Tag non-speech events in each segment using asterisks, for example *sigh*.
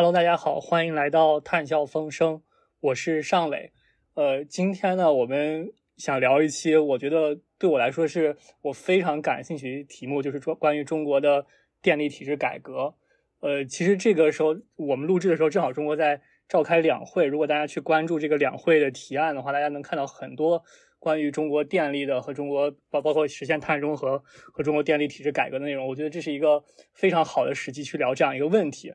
Hello，大家好，欢迎来到谈笑风生，我是尚伟。呃，今天呢，我们想聊一期我觉得对我来说是我非常感兴趣的题目，就是说关于中国的电力体制改革。呃，其实这个时候我们录制的时候，正好中国在召开两会。如果大家去关注这个两会的提案的话，大家能看到很多关于中国电力的和中国包包括实现碳中和和中国电力体制改革的内容。我觉得这是一个非常好的时机去聊这样一个问题。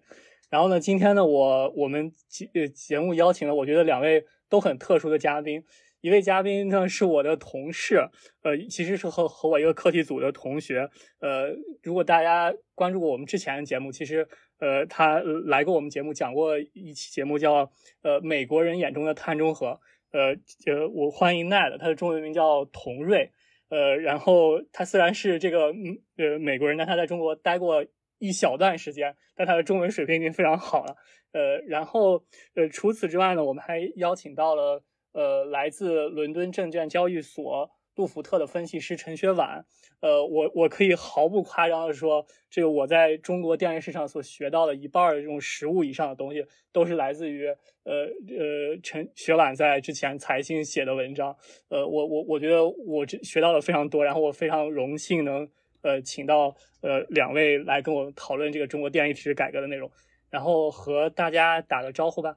然后呢，今天呢，我我们节节目邀请了我觉得两位都很特殊的嘉宾。一位嘉宾呢是我的同事，呃，其实是和和我一个课题组的同学。呃，如果大家关注过我们之前的节目，其实呃，他来过我们节目讲过一期节目，叫呃美国人眼中的碳中和。呃呃，我欢迎奈的，他的中文名叫童瑞。呃，然后他虽然是这个呃美国人，但他在中国待过。一小段时间，但他的中文水平已经非常好了。呃，然后呃，除此之外呢，我们还邀请到了呃来自伦敦证券交易所杜福特的分析师陈学婉。呃，我我可以毫不夸张的说，这个我在中国电力市场所学到的一半的这种实物以上的东西，都是来自于呃呃陈学婉在之前财经写的文章。呃，我我我觉得我这学到了非常多，然后我非常荣幸能。呃，请到呃两位来跟我讨论这个中国电力体制改革的内容，然后和大家打个招呼吧。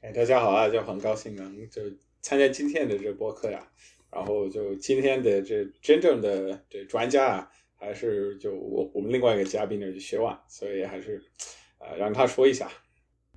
哎，大家好啊，就很高兴能就参加今天的这播客呀。然后就今天的这真正的这专家啊，还是就我我们另外一个嘉宾呢，就薛万，所以还是呃让他说一下。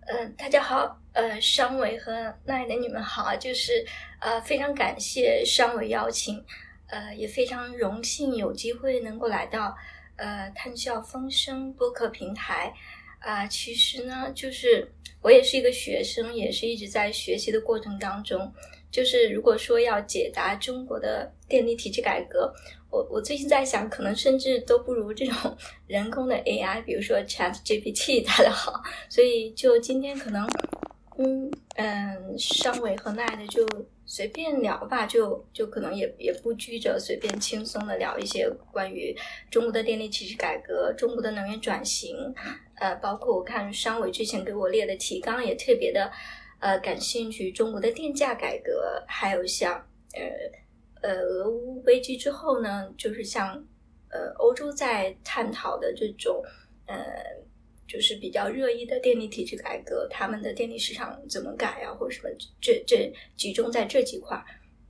嗯，大家好，呃，商伟和奈的你们好，就是呃非常感谢商伟邀请。呃，也非常荣幸有机会能够来到呃探笑风声播客平台啊。其实呢，就是我也是一个学生，也是一直在学习的过程当中。就是如果说要解答中国的电力体制改革，我我最近在想，可能甚至都不如这种 *laughs* 人工的 AI，比如说 Chat GPT 它的好。所以就今天可能，嗯嗯，尚伟和奈的就。随便聊吧，就就可能也也不拘着，随便轻松的聊一些关于中国的电力体制改革、中国的能源转型，呃，包括我看商委之前给我列的提纲也特别的呃感兴趣，中国的电价改革，还有像呃呃俄乌危机之后呢，就是像呃欧洲在探讨的这种呃。就是比较热议的电力体制改革，他们的电力市场怎么改啊，或者什么？这这集中在这几块。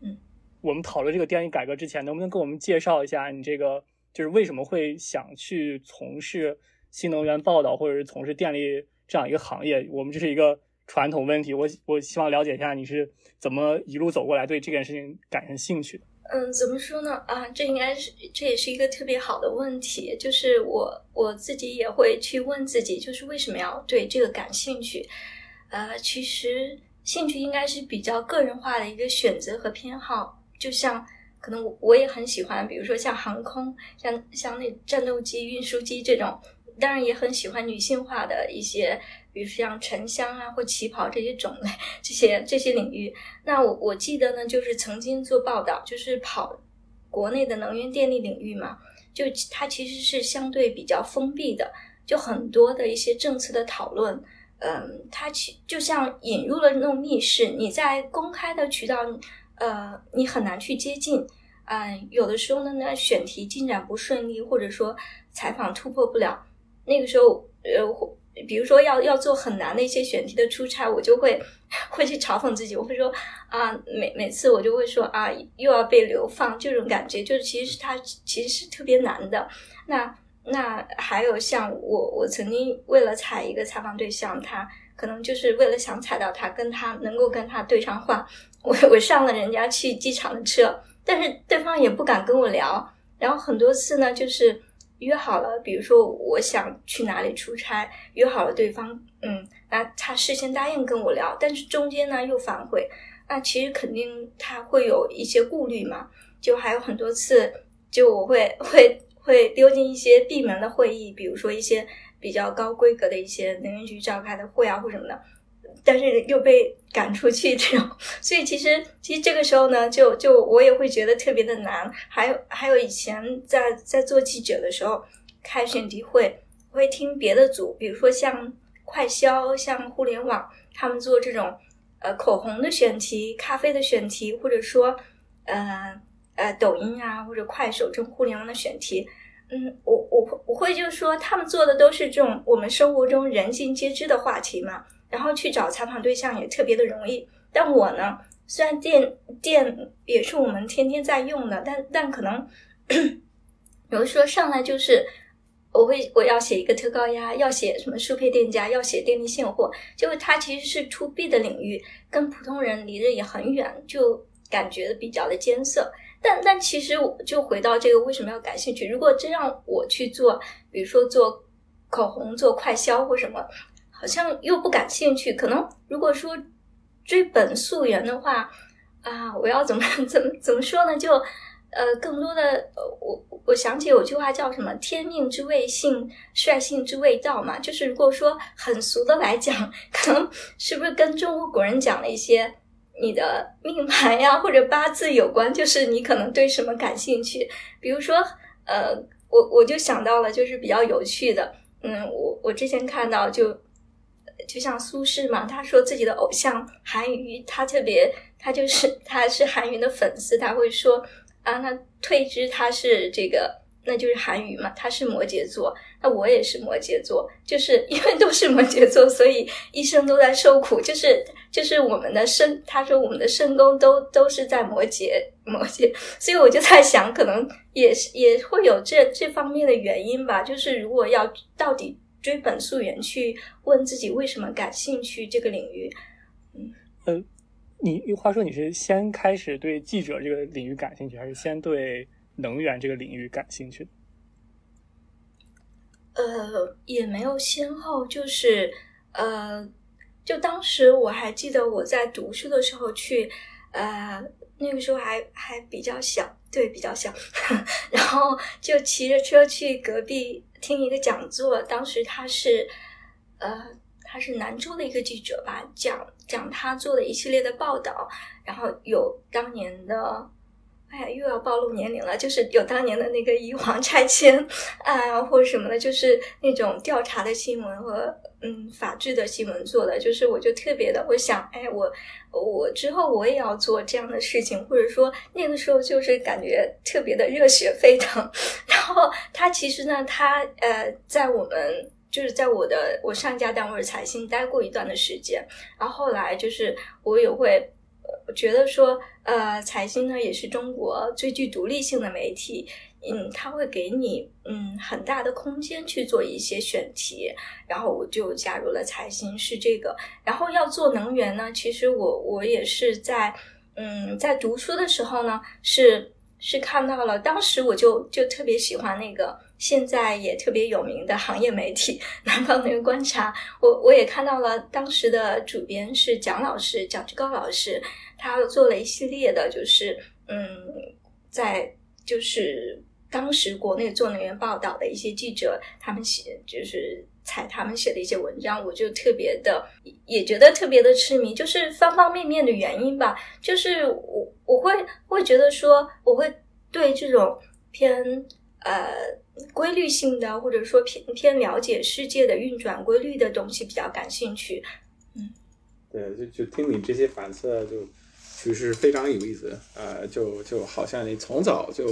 嗯，我们讨论这个电力改革之前，能不能给我们介绍一下你这个就是为什么会想去从事新能源报道，或者是从事电力这样一个行业？我们这是一个传统问题，我我希望了解一下你是怎么一路走过来，对这件事情感兴趣的。嗯，怎么说呢？啊，这应该是这也是一个特别好的问题。就是我我自己也会去问自己，就是为什么要对这个感兴趣？呃，其实兴趣应该是比较个人化的一个选择和偏好。就像可能我我也很喜欢，比如说像航空，像像那战斗机、运输机这种，当然也很喜欢女性化的一些。比如像沉香啊或旗袍这些种类，这些这些领域，那我我记得呢，就是曾经做报道，就是跑国内的能源电力领域嘛，就它其实是相对比较封闭的，就很多的一些政策的讨论，嗯，它其就像引入了那种密室，你在公开的渠道，呃，你很难去接近，嗯，有的时候呢，那选题进展不顺利，或者说采访突破不了，那个时候，呃。比如说要要做很难的一些选题的出差，我就会会去嘲讽自己，我会说啊，每每次我就会说啊，又要被流放这种感觉，就是其实是它其实是特别难的。那那还有像我我曾经为了采一个采访对象，他可能就是为了想采到他，跟他能够跟他对上话，我我上了人家去机场的车，但是对方也不敢跟我聊，然后很多次呢就是。约好了，比如说我想去哪里出差，约好了对方，嗯，那他事先答应跟我聊，但是中间呢又反悔，那其实肯定他会有一些顾虑嘛，就还有很多次，就我会会会溜进一些闭门的会议，比如说一些比较高规格的一些能源局召开的会啊或什么的。但是又被赶出去这种，*laughs* 所以其实其实这个时候呢，就就我也会觉得特别的难。还有还有以前在在做记者的时候，开选题会我会听别的组，比如说像快消，像互联网，他们做这种呃口红的选题、咖啡的选题，或者说呃呃抖音啊或者快手这种互联网的选题。嗯，我我我会就说，他们做的都是这种我们生活中人尽皆知的话题嘛，然后去找采访对象也特别的容易。但我呢，虽然电电也是我们天天在用的，但但可能，比如说上来就是我会我要写一个特高压，要写什么输配电价，要写电力现货，就它其实是 to B 的领域，跟普通人离得也很远，就感觉比较的艰涩。但但其实我就回到这个为什么要感兴趣？如果真让我去做，比如说做口红、做快销或什么，好像又不感兴趣。可能如果说追本溯源的话，啊，我要怎么怎么怎么说呢？就呃，更多的，我我想起有句话叫什么“天命之谓性，率性之谓道”嘛。就是如果说很俗的来讲，可能是不是跟中国古人讲的一些。你的命盘呀，或者八字有关，就是你可能对什么感兴趣。比如说，呃，我我就想到了，就是比较有趣的，嗯，我我之前看到就就像苏轼嘛，他说自己的偶像韩愈，他特别，他就是他是韩愈的粉丝，他会说啊，那退之他是这个。那就是韩愈嘛，他是摩羯座，那我也是摩羯座，就是因为都是摩羯座，所以一生都在受苦。就是就是我们的身，他说我们的身宫都都是在摩羯，摩羯，所以我就在想，可能也是也会有这这方面的原因吧。就是如果要到底追本溯源去问自己为什么感兴趣这个领域，嗯呃，你话说你是先开始对记者这个领域感兴趣，还是先对？能源这个领域感兴趣？呃，也没有先后，就是呃，就当时我还记得我在读书的时候去，呃，那个时候还还比较小，对，比较小，*laughs* 然后就骑着车去隔壁听一个讲座，当时他是呃，他是兰州的一个记者吧，讲讲他做的一系列的报道，然后有当年的。哎呀，又要暴露年龄了，就是有当年的那个乙黄拆迁啊，或者什么的，就是那种调查的新闻和嗯法治的新闻做的，就是我就特别的，我想，哎，我我之后我也要做这样的事情，或者说那个时候就是感觉特别的热血沸腾。*laughs* 然后他其实呢，他呃，在我们就是在我的我上家单位财新待过一段的时间，然后后来就是我也会。觉得说，呃，财新呢也是中国最具独立性的媒体，嗯，它会给你嗯很大的空间去做一些选题，然后我就加入了财新，是这个。然后要做能源呢，其实我我也是在嗯在读书的时候呢，是是看到了，当时我就就特别喜欢那个。现在也特别有名的行业媒体《南方能源观察》，我我也看到了，当时的主编是蒋老师，蒋志高老师，他做了一系列的，就是嗯，在就是当时国内做能源报道的一些记者，他们写就是采他们写的一些文章，我就特别的也觉得特别的痴迷，就是方方面面的原因吧，就是我我会会觉得说，我会对这种偏。呃，规律性的或者说偏偏了解世界的运转规律的东西比较感兴趣。嗯，对，就就听你这些反思，就其实非常有意思。呃，就就好像你从早就，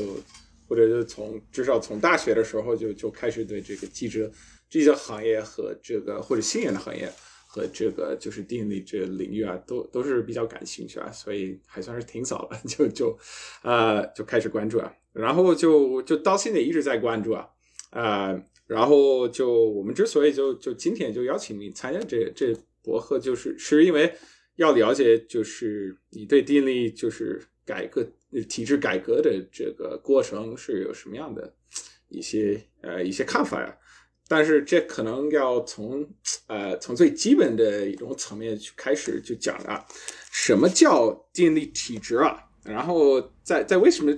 或者是从至少从大学的时候就就开始对这个记者这些行业和这个或者新人的行业和这个就是电力这领域啊，都都是比较感兴趣啊，所以还算是挺早了，*laughs* 就就呃就开始关注啊。然后就就到现在一直在关注啊，啊，然后就我们之所以就就今天就邀请你参加这这博客，就是是因为要了解就是你对电力就是改革体制改革的这个过程是有什么样的一些呃一些看法呀？但是这可能要从呃从最基本的一种层面去开始就讲啊，什么叫电力体制啊？然后在在为什么？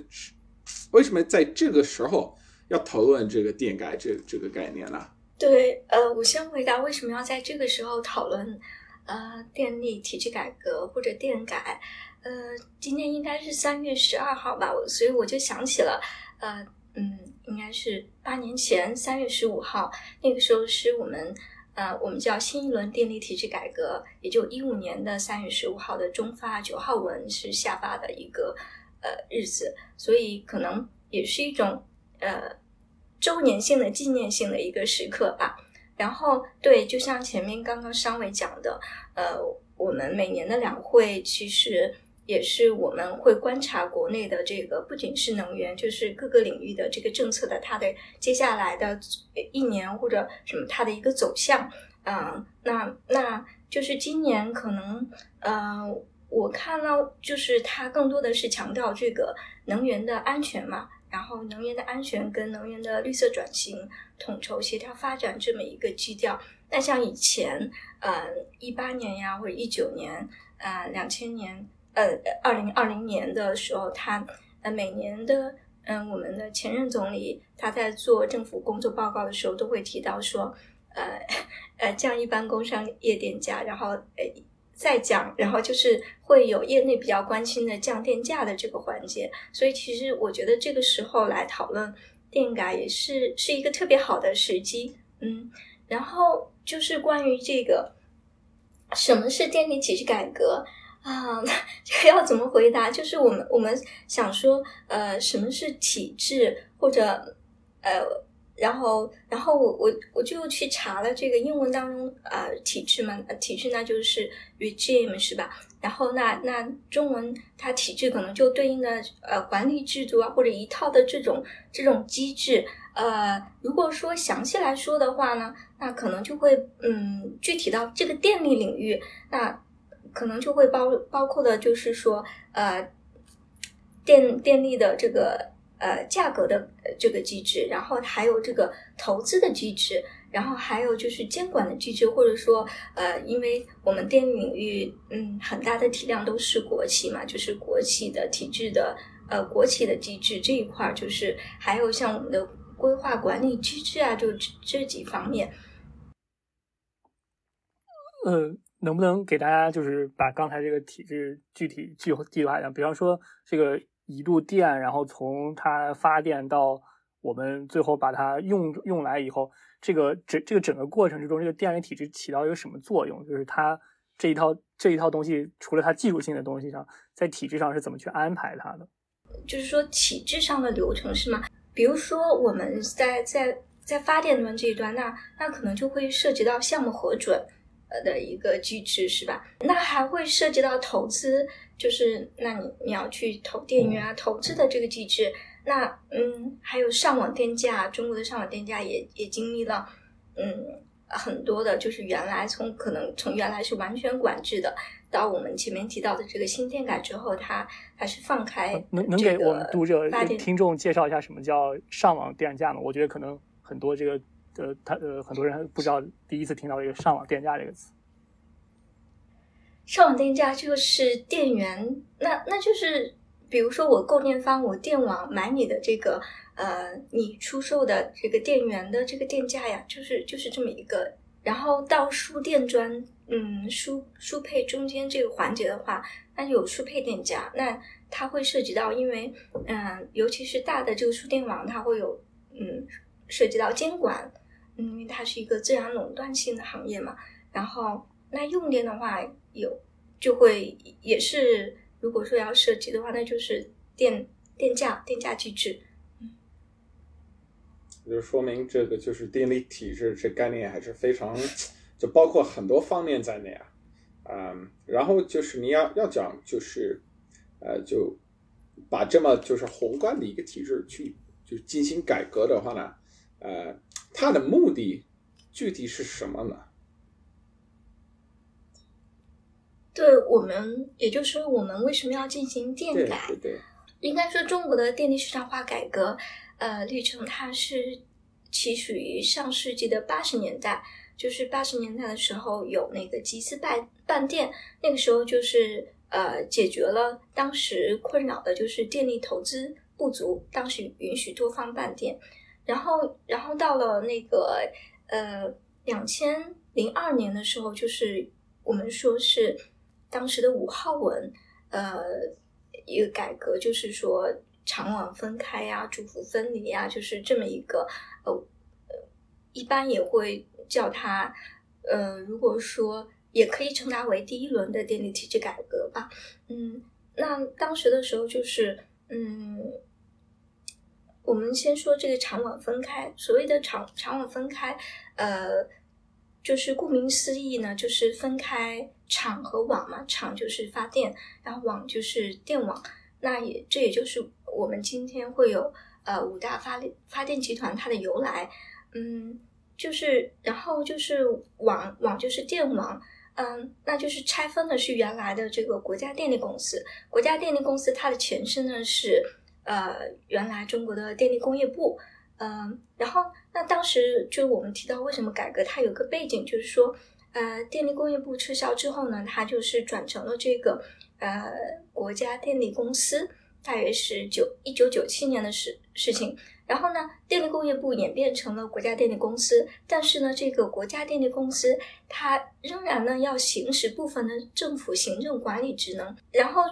为什么在这个时候要讨论这个电改这这个概念呢？对，呃，我先回答为什么要在这个时候讨论呃电力体制改革或者电改。呃，今天应该是三月十二号吧，所以我就想起了，呃，嗯，应该是八年前三月十五号，那个时候是我们呃，我们叫新一轮电力体制改革，也就一五年的三月十五号的中发九号文是下发的一个呃日子，所以可能也是一种呃周年性的纪念性的一个时刻吧。然后，对，就像前面刚刚商伟讲的，呃，我们每年的两会其实也是我们会观察国内的这个，不仅是能源，就是各个领域的这个政策的它的接下来的一年或者什么它的一个走向。嗯，那那就是今年可能，呃，我看到就是它更多的是强调这个能源的安全嘛。然后，能源的安全跟能源的绿色转型统筹协调发展这么一个基调。那像以前，呃，一八年呀，或者一九年，呃，两千年，呃，二零二零年的时候，他呃每年的，嗯，我们的前任总理他在做政府工作报告的时候，都会提到说，呃，呃，降一般工商业电价，然后呃。再降，然后就是会有业内比较关心的降电价的这个环节，所以其实我觉得这个时候来讨论电改也是是一个特别好的时机，嗯，然后就是关于这个什么是电力体制改革啊，*laughs* 这个要怎么回答？就是我们我们想说，呃，什么是体制或者呃。然后，然后我我我就去查了这个英文当中呃体制嘛，体制那就是 regime 是吧？然后那那中文它体制可能就对应的呃管理制度啊，或者一套的这种这种机制。呃，如果说详细来说的话呢，那可能就会嗯具体到这个电力领域，那可能就会包包括的就是说呃电电力的这个。呃，价格的这个机制，然后还有这个投资的机制，然后还有就是监管的机制，或者说，呃，因为我们电力领域，嗯，很大的体量都是国企嘛，就是国企的体制的，呃，国企的机制这一块，就是还有像我们的规划管理机制啊，就这几方面。嗯，能不能给大家就是把刚才这个体制具体具具体化讲？比方说这个。一度电，然后从它发电到我们最后把它用用来以后，这个整这个整个过程之中，这个电力体制起到一个什么作用？就是它这一套这一套东西，除了它技术性的东西上，在体制上是怎么去安排它的？就是说体制上的流程是吗？比如说我们在在在发电端这一端，那那可能就会涉及到项目核准呃的一个机制是吧？那还会涉及到投资。就是，那你你要去投电源啊，投资的这个机制，那嗯，还有上网电价，中国的上网电价也也经历了嗯很多的，就是原来从可能从原来是完全管制的，到我们前面提到的这个新电改之后，它还是放开。能能给我们读者听众介绍一下什么叫上网电价吗？我觉得可能很多这个呃他呃很多人不知道，第一次听到这个上网电价这个词。上网电价就是电源，那那就是，比如说我供电方，我电网买你的这个，呃，你出售的这个电源的这个电价呀，就是就是这么一个。然后到输电端，嗯，输输配中间这个环节的话，那有输配电价，那它会涉及到，因为嗯，尤其是大的这个输电网，它会有嗯涉及到监管，嗯，因为它是一个自然垄断性的行业嘛，然后。那用电的话，有就会也是，如果说要涉及的话，那就是电电价电价机制。嗯，就说明这个就是电力体制这概念还是非常，就包括很多方面在内啊。嗯，然后就是你要要讲就是，呃，就把这么就是宏观的一个体制去就进行改革的话呢，呃，它的目的具体是什么呢？对我们，也就是说，我们为什么要进行电改？对对，应该说，中国的电力市场化改革，呃，历程它是起始于上世纪的八十年代，就是八十年代的时候有那个集资办办电，那个时候就是呃，解决了当时困扰的就是电力投资不足，当时允许多方办电，然后，然后到了那个呃两千零二年的时候，就是我们说是。当时的五号文，呃，一个改革就是说长网分开呀，主服分离呀，就是这么一个，呃，一般也会叫它呃，如果说也可以称它为第一轮的电力体制改革吧。嗯，那当时的时候就是，嗯，我们先说这个厂网分开。所谓的厂厂网分开，呃，就是顾名思义呢，就是分开厂和网嘛。厂就是发电，然后网就是电网。那也这也就是我们今天会有呃五大发电发电集团它的由来。嗯，就是然后就是网网就是电网。嗯，那就是拆分的是原来的这个国家电力公司。国家电力公司它的前身呢是呃原来中国的电力工业部。嗯，然后那当时就我们提到为什么改革，它有个背景就是说，呃，电力工业部撤销之后呢，它就是转成了这个呃国家电力公司，大约是九一九九七年的事事情。然后呢，电力工业部演变成了国家电力公司，但是呢，这个国家电力公司它仍然呢要行使部分的政府行政管理职能，然后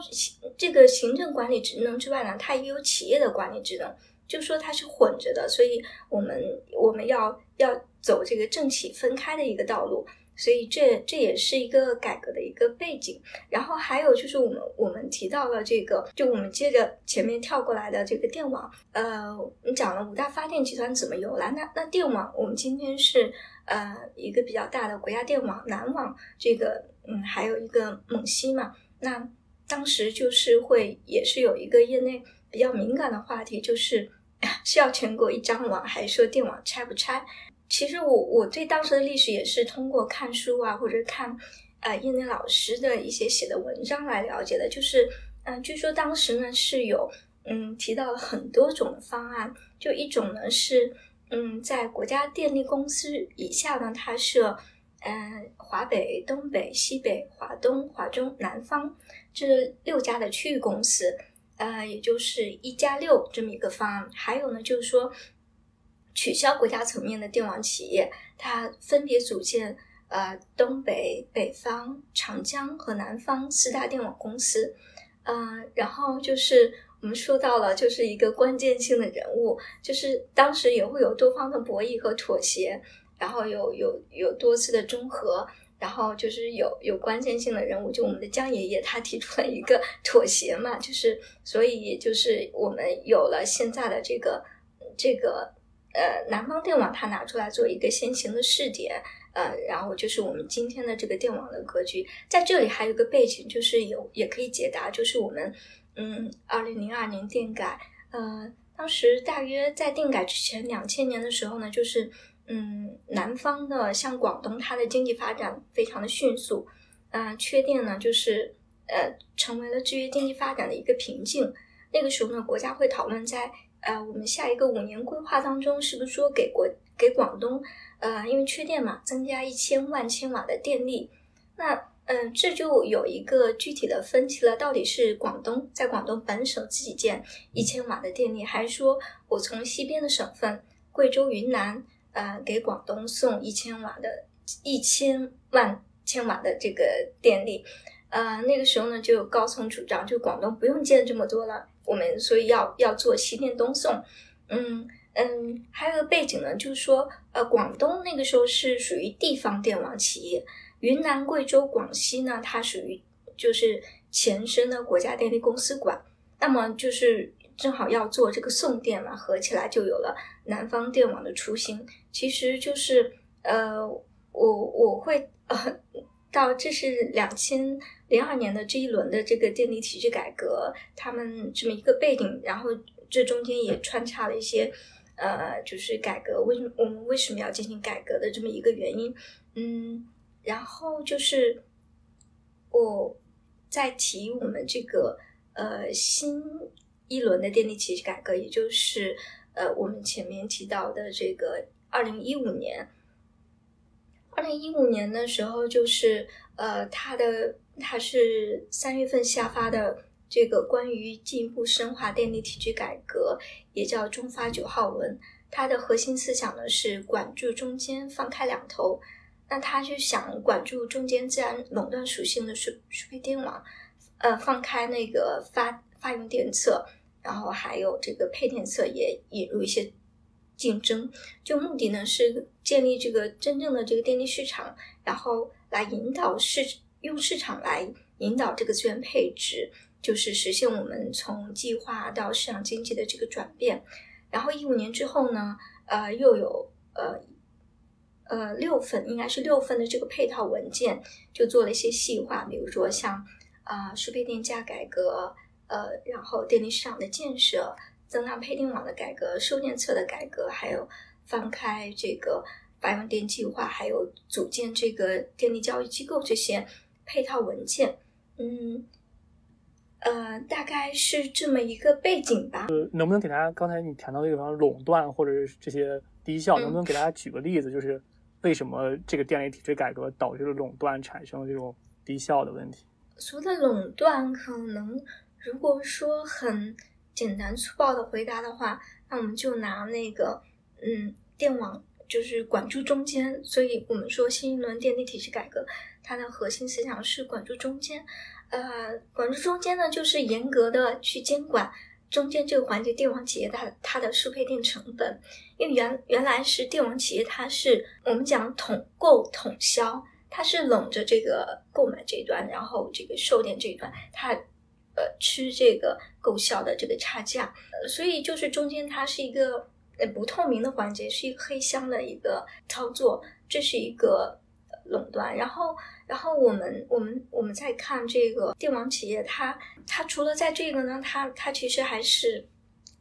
这个行政管理职能之外呢，它也有企业的管理职能，就说它是混着的，所以我们我们要要走这个政企分开的一个道路。所以这这也是一个改革的一个背景，然后还有就是我们我们提到了这个，就我们接着前面跳过来的这个电网，呃，你讲了五大发电集团怎么由来，那那电网我们今天是呃一个比较大的国家电网南网，这个嗯还有一个蒙西嘛，那当时就是会也是有一个业内比较敏感的话题，就是 *laughs* 是要全国一张网，还是说电网拆不拆？其实我我对当时的历史也是通过看书啊，或者看呃业内老师的一些写的文章来了解的。就是嗯、据说当时呢是有嗯提到了很多种的方案，就一种呢是嗯在国家电力公司以下呢，它设嗯、呃、华北、东北、西北、华东、华中、南方这六家的区域公司，呃，也就是一加六这么一个方案。还有呢，就是说。取消国家层面的电网企业，它分别组建呃东北、北方、长江和南方四大电网公司，嗯、呃，然后就是我们说到了，就是一个关键性的人物，就是当时也会有多方的博弈和妥协，然后有有有多次的中和，然后就是有有关键性的人物，就我们的江爷爷他提出了一个 *laughs* 妥协嘛，就是所以就是我们有了现在的这个这个。呃，南方电网它拿出来做一个先行的试点，呃，然后就是我们今天的这个电网的格局，在这里还有一个背景，就是有也可以解答，就是我们嗯，二零零二年电改，呃，当时大约在电改之前两千年的时候呢，就是嗯，南方的像广东，它的经济发展非常的迅速，啊、呃，缺电呢就是呃成为了制约经济发展的一个瓶颈，那个时候呢，国家会讨论在。呃，我们下一个五年规划当中，是不是说给国给广东，呃，因为缺电嘛，增加一千万千瓦的电力？那嗯、这就有一个具体的分歧了，到底是广东在广东本省自己建一千瓦的电力，还是说我从西边的省份贵州、云南，呃，给广东送一千瓦的一千万千瓦的这个电力？呃，那个时候呢，就有高层主张，就广东不用建这么多了。我们所以要要做西电东送，嗯嗯，还有个背景呢，就是说，呃，广东那个时候是属于地方电网企业，云南、贵州、广西呢，它属于就是前身的国家电力公司管，那么就是正好要做这个送电嘛，合起来就有了南方电网的雏形。其实就是呃，我我会呃。到这是两千零二年的这一轮的这个电力体制改革，他们这么一个背景，然后这中间也穿插了一些，呃，就是改革为什么我们为什么要进行改革的这么一个原因，嗯，然后就是我再提我们这个呃新一轮的电力体制改革，也就是呃我们前面提到的这个二零一五年。二零一五年的时候，就是呃，他的他是三月份下发的这个关于进一步深化电力体制改革，也叫中发九号文。它的核心思想呢是管住中间，放开两头。那他就想管住中间自然垄断属性的输输配电网，呃，放开那个发发用电侧，然后还有这个配电侧也引入一些竞争，就目的呢是建立这个真正的这个电力市场，然后来引导市用市场来引导这个资源配置，就是实现我们从计划到市场经济的这个转变。然后一五年之后呢，呃，又有呃呃六份，应该是六份的这个配套文件，就做了一些细化，比如说像啊输配电价改革，呃，然后电力市场的建设。增量配电网的改革、售电侧的改革，还有放开这个白用电计划，还有组建这个电力交易机构这些配套文件，嗯，呃，大概是这么一个背景吧。呃，能不能给大家刚才你谈到这个垄断或者是这些低效，能不能给大家举个例子，就是为什么这个电力体制改革导致了垄断，产生了这种低效的问题？所谓的垄断，可能如果说很。简单粗暴的回答的话，那我们就拿那个，嗯，电网就是管住中间，所以我们说新一轮电力体制改革，它的核心思想是管住中间。呃，管住中间呢，就是严格的去监管中间这个环节，电网企业它它的输配电成本，因为原原来是电网企业，它是我们讲统购统销，它是拢着这个购买这一端，然后这个售电这一端，它。呃，吃这个购销的这个差价，呃，所以就是中间它是一个呃不透明的环节，是一个黑箱的一个操作，这是一个垄断。然后，然后我们我们我们再看这个电网企业，它它除了在这个呢，它它其实还是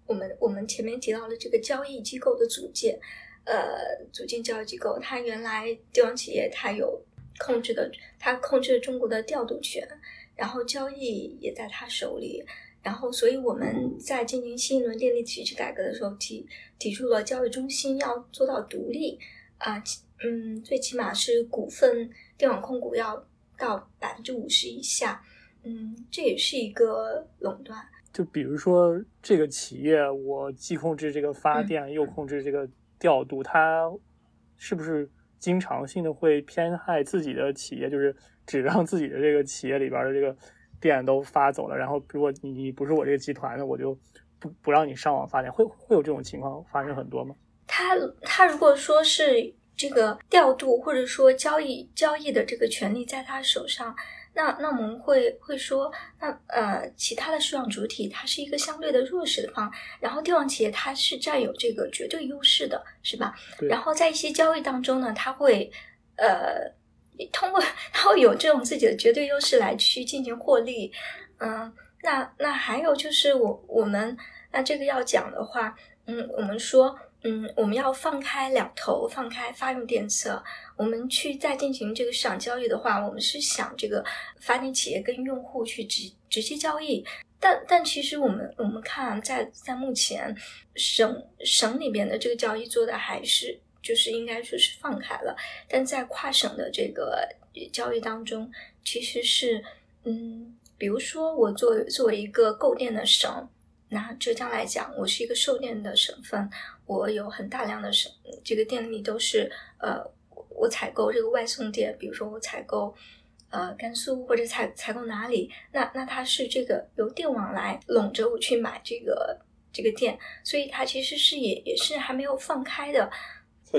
我们我们前面提到的这个交易机构的组建，呃，组建交易机构，它原来电网企业它有控制的，它控制中国的调度权。然后交易也在他手里，然后所以我们在进行新一轮电力体制改革的时候提提出了交易中心要做到独立啊，嗯，最起码是股份电网控股要到百分之五十以下，嗯，这也是一个垄断。就比如说这个企业，我既控制这个发电，又控制这个调度，它是不是经常性的会偏害自己的企业？就是。只让自己的这个企业里边的这个店都发走了，然后如果你你不是我这个集团的，我就不不让你上网发电，会会有这种情况发生很多吗？他他如果说是这个调度或者说交易交易的这个权利在他手上。那那我们会会说，那呃，其他的市场主体它是一个相对的弱势的方，然后电网企业它是占有这个绝对优势的，是吧？然后在一些交易当中呢，它会呃。通过他会有这种自己的绝对优势来去进行获利，嗯，那那还有就是我我们那这个要讲的话，嗯，我们说，嗯，我们要放开两头，放开发用电侧，我们去再进行这个市场交易的话，我们是想这个发电企业跟用户去直直接交易，但但其实我们我们看在在目前省省里边的这个交易做的还是。就是应该说是放开了，但在跨省的这个交易当中，其实是，嗯，比如说我作为作为一个购电的省，拿浙江来讲，我是一个售电的省份，我有很大量的省这个电力都是，呃，我采购这个外送电，比如说我采购，呃，甘肃或者采采购哪里，那那它是这个由电网来拢着我去买这个这个电，所以它其实是也也是还没有放开的。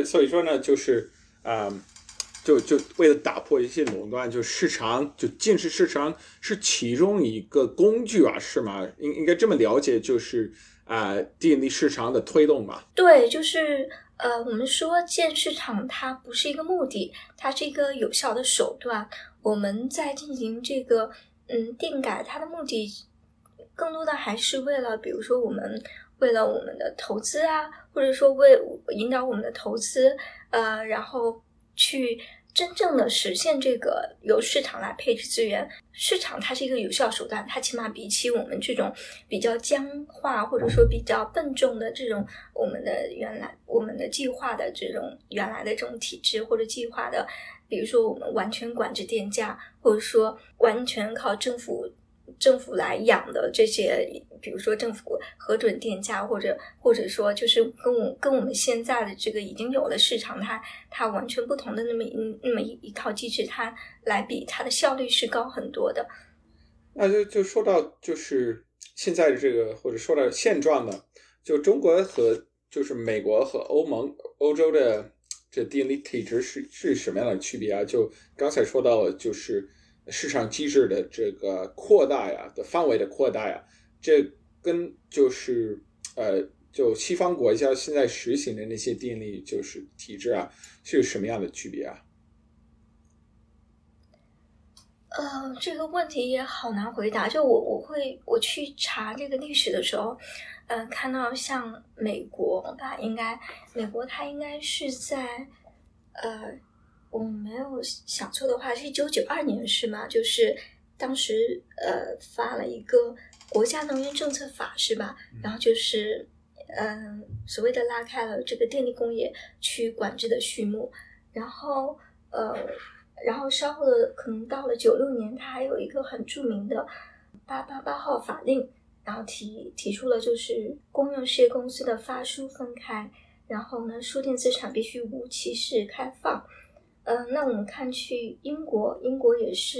所以说呢，就是啊，就就为了打破一些垄断，就市场就近视市场是其中一个工具啊，是吗？应应该这么了解，就是啊，电力市场的推动吧？对，就是呃，我们说建市场它不是一个目的，它是一个有效的手段。我们在进行这个嗯电改，它的目的更多的还是为了，比如说我们。为了我们的投资啊，或者说为引导我们的投资，呃，然后去真正的实现这个由市场来配置资源，市场它是一个有效手段，它起码比起我们这种比较僵化或者说比较笨重的这种我们的原来我们的计划的这种原来的这种体制或者计划的，比如说我们完全管制电价，或者说完全靠政府。政府来养的这些，比如说政府核准电价，或者或者说就是跟我跟我们现在的这个已经有了市场，它它完全不同的那么一那么一一套机制，它来比它的效率是高很多的。那就就说到就是现在的这个或者说到现状呢，就中国和就是美国和欧盟、欧洲的这电力体制是是什么样的区别啊？就刚才说到了，就是市场机制的这个扩大呀，的范围的扩大呀，这跟就是呃，就西方国家现在实行的那些电力就是体制啊，是有什么样的区别啊？呃，这个问题也好难回答。就我我会我去查这个历史的时候，呃，看到像美国吧，应该美国它应该是在呃，我没有想错的话，是一九九二年是吗？就是当时呃发了一个国家能源政策法是吧？然后就是嗯所谓的拉开了这个电力工业去管制的序幕，然后呃。然后稍后的可能到了九六年，它还有一个很著名的八八八号法令，然后提提出了就是公用事业公司的发书分开，然后呢，输电资产必须无歧视开放。嗯，那我们看去英国，英国也是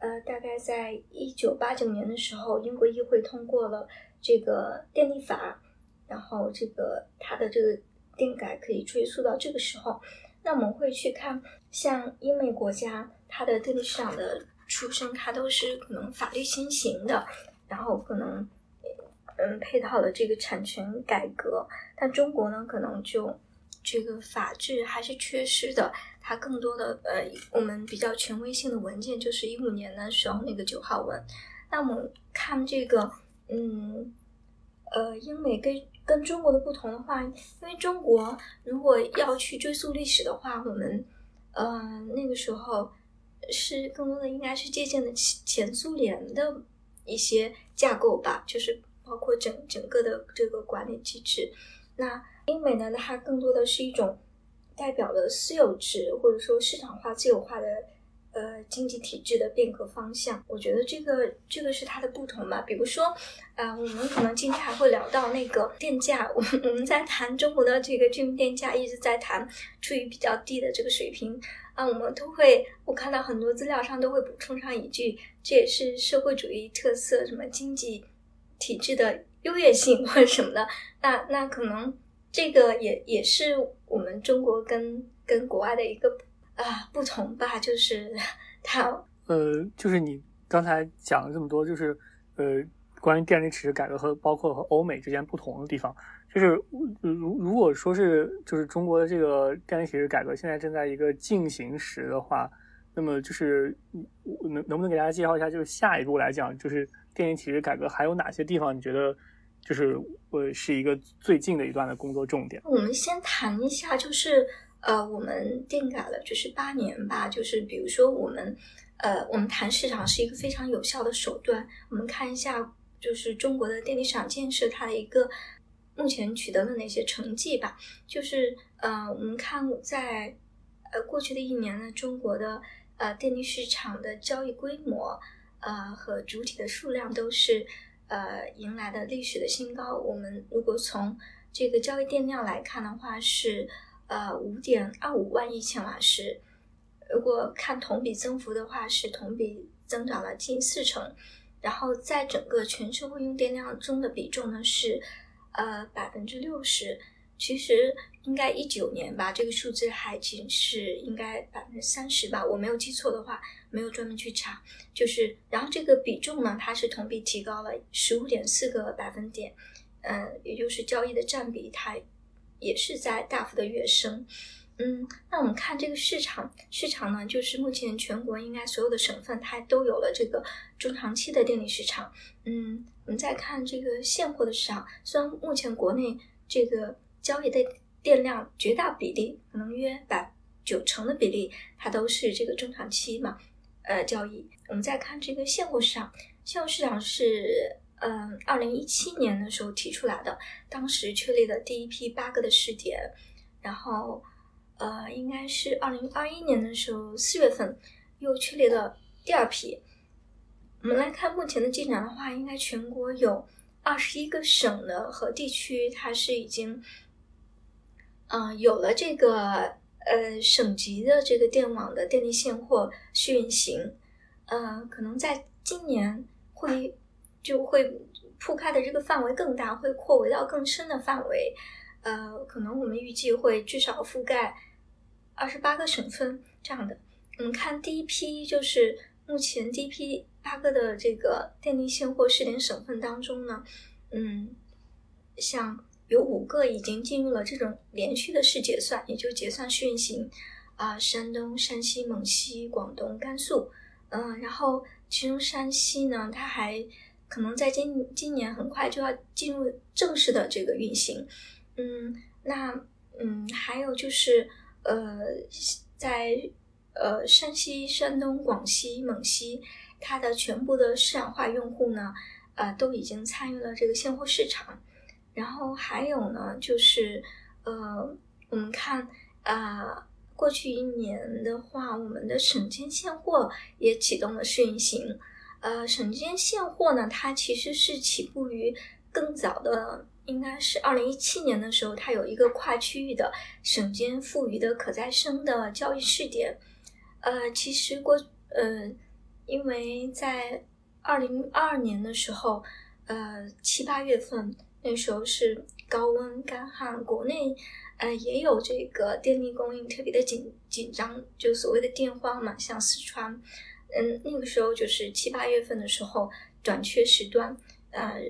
呃，大概在一九八九年的时候，英国议会通过了这个电力法，然后这个它的这个电改可以追溯到这个时候。那我们会去看，像英美国家，它的电力市场的出生，它都是可能法律先行的，然后可能嗯配套的这个产权改革。但中国呢，可能就这个法制还是缺失的。它更多的呃，我们比较权威性的文件就是一五年的时候那个九号文。那我们看这个，嗯。呃，英美跟跟中国的不同的话，因为中国如果要去追溯历史的话，我们呃那个时候是更多的应该是借鉴的前苏联的一些架构吧，就是包括整整个的这个管理机制。那英美呢，它更多的是一种代表了私有制或者说市场化、自由化的。呃，经济体制的变革方向，我觉得这个这个是它的不同吧。比如说，啊，我们可能今天还会聊到那个电价，我们我们在谈中国的这个居民电价，一直在谈处于比较低的这个水平啊，我们都会，我看到很多资料上都会补充上一句，这也是社会主义特色，什么经济体制的优越性或者什么的。那那可能这个也也是我们中国跟跟国外的一个。啊，不同吧，就是 *laughs* 它，呃，就是你刚才讲了这么多，就是呃，关于电力体制改革和包括和欧美之间不同的地方，就是如如果说是就是中国的这个电力体制改革现在正在一个进行时的话，那么就是能能不能给大家介绍一下，就是下一步来讲，就是电力体制改革还有哪些地方你觉得就是我是一个最近的一段的工作重点？我们先谈一下，就是。呃，我们电改了就是八年吧，就是比如说我们，呃，我们谈市场是一个非常有效的手段。我们看一下，就是中国的电力市场建设它的一个目前取得的那些成绩吧。就是呃，我们看在呃过去的一年呢，中国的呃电力市场的交易规模呃和主体的数量都是呃迎来的历史的新高。我们如果从这个交易电量来看的话是。呃，五点二五万亿千瓦时，如果看同比增幅的话，是同比增长了近四成。然后在整个全社会用电量中的比重呢是呃百分之六十。其实应该一九年吧，这个数字还仅是应该百分之三十吧，我没有记错的话，没有专门去查。就是然后这个比重呢，它是同比提高了十五点四个百分点，嗯，也就是交易的占比它。也是在大幅的跃升，嗯，那我们看这个市场，市场呢，就是目前全国应该所有的省份它都有了这个中长期的电力市场，嗯，我们再看这个现货的市场，虽然目前国内这个交易的电量绝大比例，可能约百九成的比例，它都是这个中长期嘛，呃，交易。我们再看这个现货市场，现货市场是。嗯，二零一七年的时候提出来的，当时确立了第一批八个的试点，然后呃，应该是二零二一年的时候四月份又确立了第二批。我们来看目前的进展的话，应该全国有二十一个省的和地区，它是已经嗯有了这个呃省级的这个电网的电力现货试运行，呃，可能在今年会。就会铺开的这个范围更大，会扩围到更深的范围。呃，可能我们预计会至少覆盖二十八个省份这样的。我们看第一批就是目前第一批八个的这个电力现货试点省份当中呢，嗯，像有五个已经进入了这种连续的试结算，也就结算试运行啊，山东、山西、蒙西、广东、甘肃，嗯，然后其中山西呢，它还可能在今今年很快就要进入正式的这个运行。嗯，那嗯，还有就是呃，在呃山西、山东、广西、蒙西，它的全部的市场化用户呢，呃，都已经参与了这个现货市场。然后还有呢，就是呃，我们看啊，过去一年的话，我们的省间现货也启动了试运行。呃，省间现货呢，它其实是起步于更早的。应该是二零一七年的时候，它有一个跨区域的省间富余的可再生的交易试点。呃，其实过呃，因为在二零二二年的时候，呃七八月份那时候是高温干旱，国内呃也有这个电力供应特别的紧紧张，就所谓的电荒嘛，像四川，嗯，那个时候就是七八月份的时候短缺时段，呃。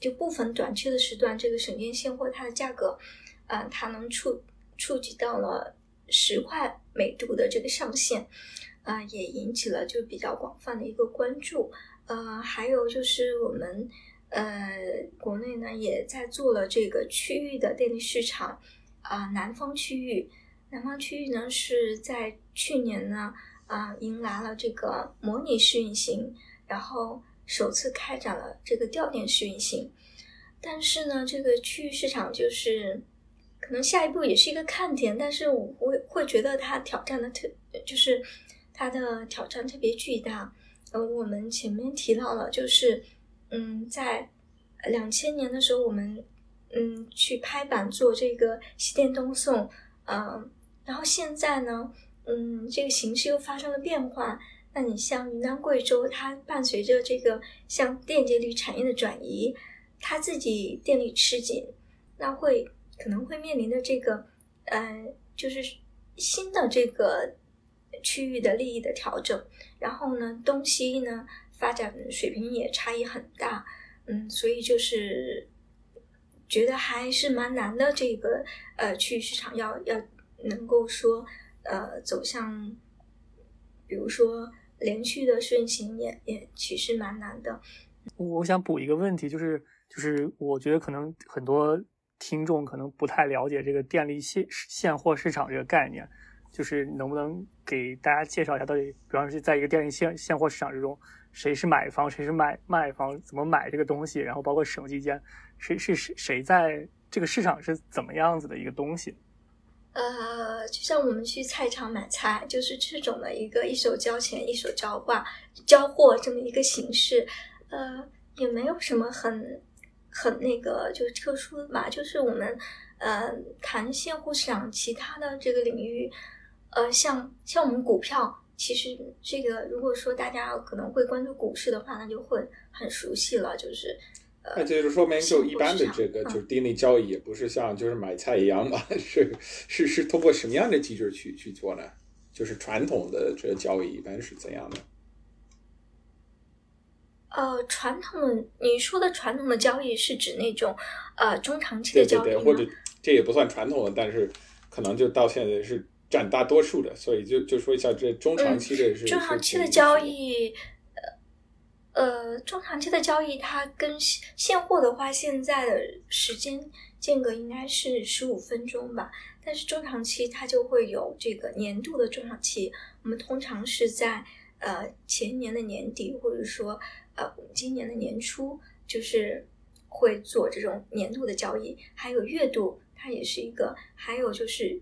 就部分短缺的时段，这个省电现货它的价格，啊，它能触触及到了十块每度的这个上限，啊，也引起了就比较广泛的一个关注。呃，还有就是我们呃国内呢也在做了这个区域的电力市场，啊，南方区域，南方区域呢是在去年呢啊迎来了这个模拟试运行，然后。首次开展了这个调电试运行，但是呢，这个区域市场就是可能下一步也是一个看点，但是我会会觉得它挑战的特，就是它的挑战特别巨大。呃，我们前面提到了，就是嗯，在两千年的时候，我们嗯去拍板做这个西电东送，嗯，然后现在呢，嗯，这个形势又发生了变化。那你像云南、贵州，它伴随着这个像电解铝产业的转移，它自己电力吃紧，那会可能会面临的这个，呃，就是新的这个区域的利益的调整。然后呢，东西呢发展水平也差异很大，嗯，所以就是觉得还是蛮难的。这个呃去市场要要能够说呃走向，比如说。连续的顺行也也其实蛮难的。我想补一个问题，就是就是我觉得可能很多听众可能不太了解这个电力现现货市场这个概念，就是能不能给大家介绍一下，到底比方说在一个电力现现货市场之中，谁是买方，谁是买卖方，怎么买这个东西，然后包括省际间谁是谁谁在这个市场是怎么样子的一个东西。呃，就像我们去菜场买菜，就是这种的一个一手交钱一手交货交货这么一个形式，呃，也没有什么很很那个就是特殊的吧。就是我们呃谈现货市场其他的这个领域，呃，像像我们股票，其实这个如果说大家可能会关注股市的话，那就会很熟悉了，就是呃。那就是说明，就一般的这个就是电力交易，也不是像就是买菜一样嘛，是是是通过什么样的机制去去做呢？就是传统的这个交易一般是怎样的？呃，传统你说的传统的交易是指那种呃中长期的交易或者这也不算传统的，但是可能就到现在是占大多数的，所以就就说一下这中长期的是中长期的交易。呃，中长期的交易，它跟现货的话，现在的时间间隔应该是十五分钟吧。但是中长期它就会有这个年度的中长期，我们通常是在呃前年的年底，或者说呃今年的年初，就是会做这种年度的交易。还有月度，它也是一个，还有就是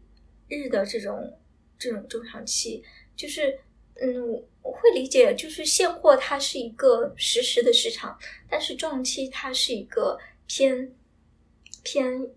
日的这种这种中长期，就是嗯。我会理解，就是现货它是一个实时的市场，但是中期它是一个偏偏，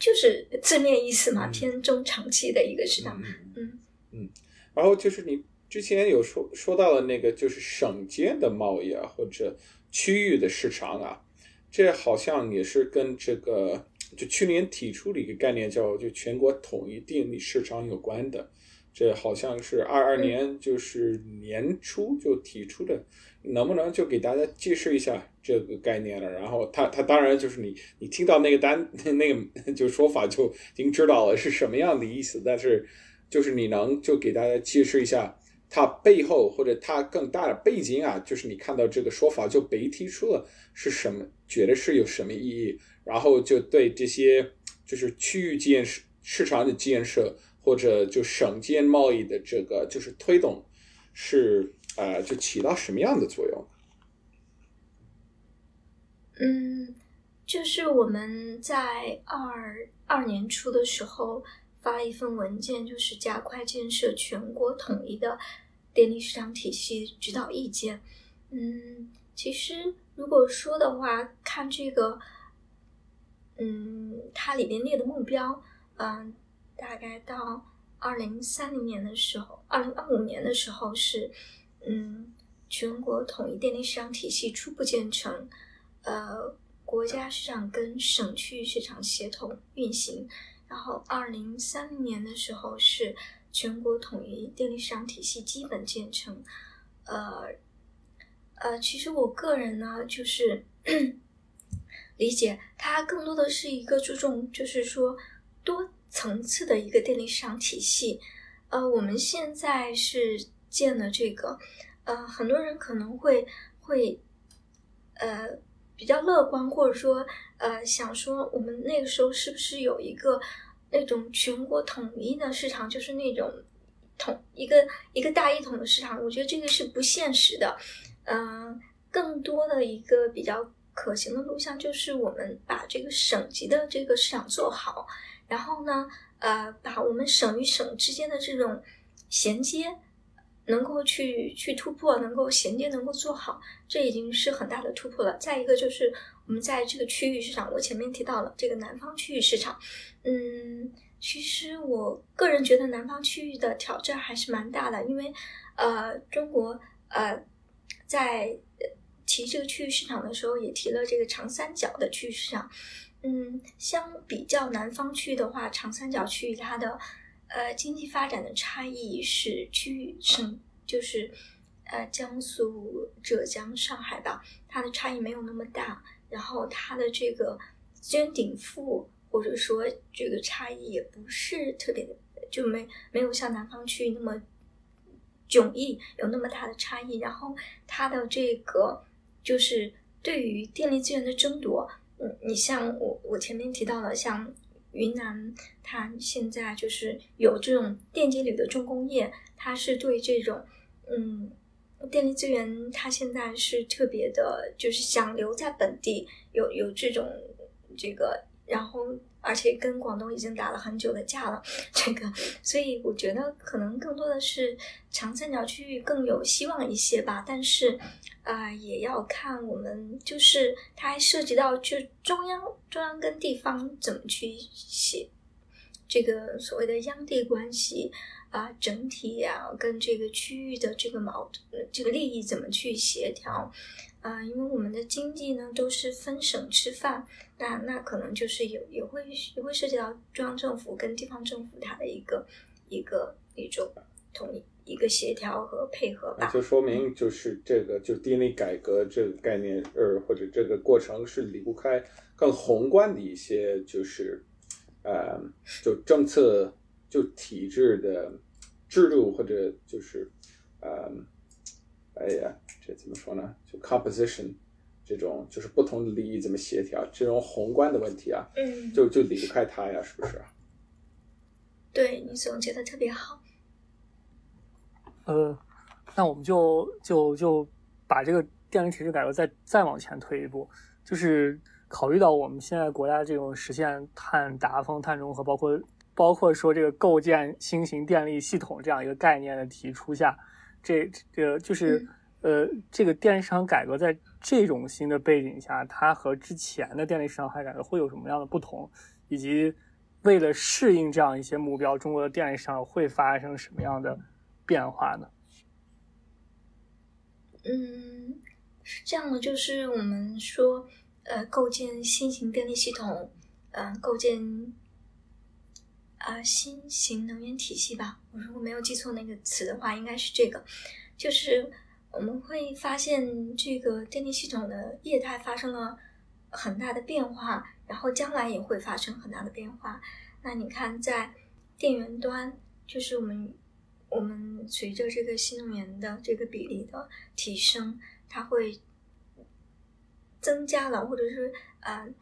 就是字面意思嘛，偏中长期的一个市场。嗯嗯，然后就是你之前有说说到了那个就是省间的贸易啊，或者区域的市场啊，这好像也是跟这个就去年提出了一个概念，叫就全国统一电力市场有关的，这好像是二二年就是年初就提出的，能不能就给大家解释一下这个概念了？然后他他当然就是你你听到那个单 *laughs* 那个就说法就已经知道了是什么样的意思，但是就是你能就给大家解释一下。它背后或者它更大的背景啊，就是你看到这个说法就被提出了是什么，觉得是有什么意义，然后就对这些就是区域建设、市场的建设或者就省间贸易的这个就是推动，是呃就起到什么样的作用？嗯，就是我们在二二年初的时候发了一份文件，就是加快建设全国统一的。电力市场体系指导意见，嗯，其实如果说的话，看这个，嗯，它里边列的目标，嗯，大概到二零三零年的时候，二零二五年的时候是，嗯，全国统一电力市场体系初步建成，呃，国家市场跟省区域市场协同运行，然后二零三零年的时候是。全国统一电力市场体系基本建成，呃，呃，其实我个人呢，就是理解它更多的是一个注重，就是说多层次的一个电力市场体系。呃，我们现在是建了这个，呃，很多人可能会会呃比较乐观，或者说呃想说，我们那个时候是不是有一个。那种全国统一的市场，就是那种统一个一个大一统的市场，我觉得这个是不现实的。嗯，更多的一个比较可行的路向，就是我们把这个省级的这个市场做好，然后呢，呃，把我们省与省之间的这种衔接能够去去突破，能够衔接能够做好，这已经是很大的突破了。再一个就是。我们在这个区域市场，我前面提到了这个南方区域市场，嗯，其实我个人觉得南方区域的挑战还是蛮大的，因为呃，中国呃在提这个区域市场的时候，也提了这个长三角的区域市场，嗯，相比较南方区域的话，长三角区域它的呃经济发展的差异是区域省，就是呃江苏、浙江、上海吧，它的差异没有那么大。然后它的这个资源禀赋，或者说这个差异也不是特别的，就没没有像南方区域那么迥异，有那么大的差异。然后它的这个就是对于电力资源的争夺，嗯，你像我我前面提到了，像云南，它现在就是有这种电解铝的重工业，它是对这种嗯。电力资源，它现在是特别的，就是想留在本地，有有这种这个，然后而且跟广东已经打了很久的架了，*laughs* 这个，所以我觉得可能更多的是长三角区域更有希望一些吧。但是啊，也要看我们，就是它还涉及到就中央中央跟地方怎么去写这个所谓的央地关系。啊，整体呀，跟这个区域的这个矛盾、这个利益怎么去协调？啊，因为我们的经济呢都是分省吃饭，那那可能就是有也会也会涉及到中央政府跟地方政府它的一个一个一种统一、一个协调和配合吧。就说明就是这个就 DNA 改革这个概念，呃，或者这个过程是离不开更宏观的一些就是，呃，就政策。就体制的制度或者就是，呃，哎呀，这怎么说呢？就 composition 这种就是不同的利益怎么协调，这种宏观的问题啊，嗯，就就离不开它呀，是不是？对你总结的特别好。呃，那我们就就就把这个电力体制改革再再往前推一步，就是考虑到我们现在国家这种实现碳达峰、碳中和，包括。包括说这个构建新型电力系统这样一个概念的提出下，这这个就是呃，这个电力市场改革在这种新的背景下，它和之前的电力市场改革会有什么样的不同？以及为了适应这样一些目标，中国的电力市场会发生什么样的变化呢？嗯，是这样的，就是我们说呃，构建新型电力系统。嗯构建啊新型能源体系吧。我如果没有记错那个词的话，应该是这个，就是我们会发现这个电力系统的业态发生了很大的变化，然后将来也会发生很大的变化。那你看，在电源端，就是我们我们随着这个新能源的这个比例的提升，它会增加了，或者是呃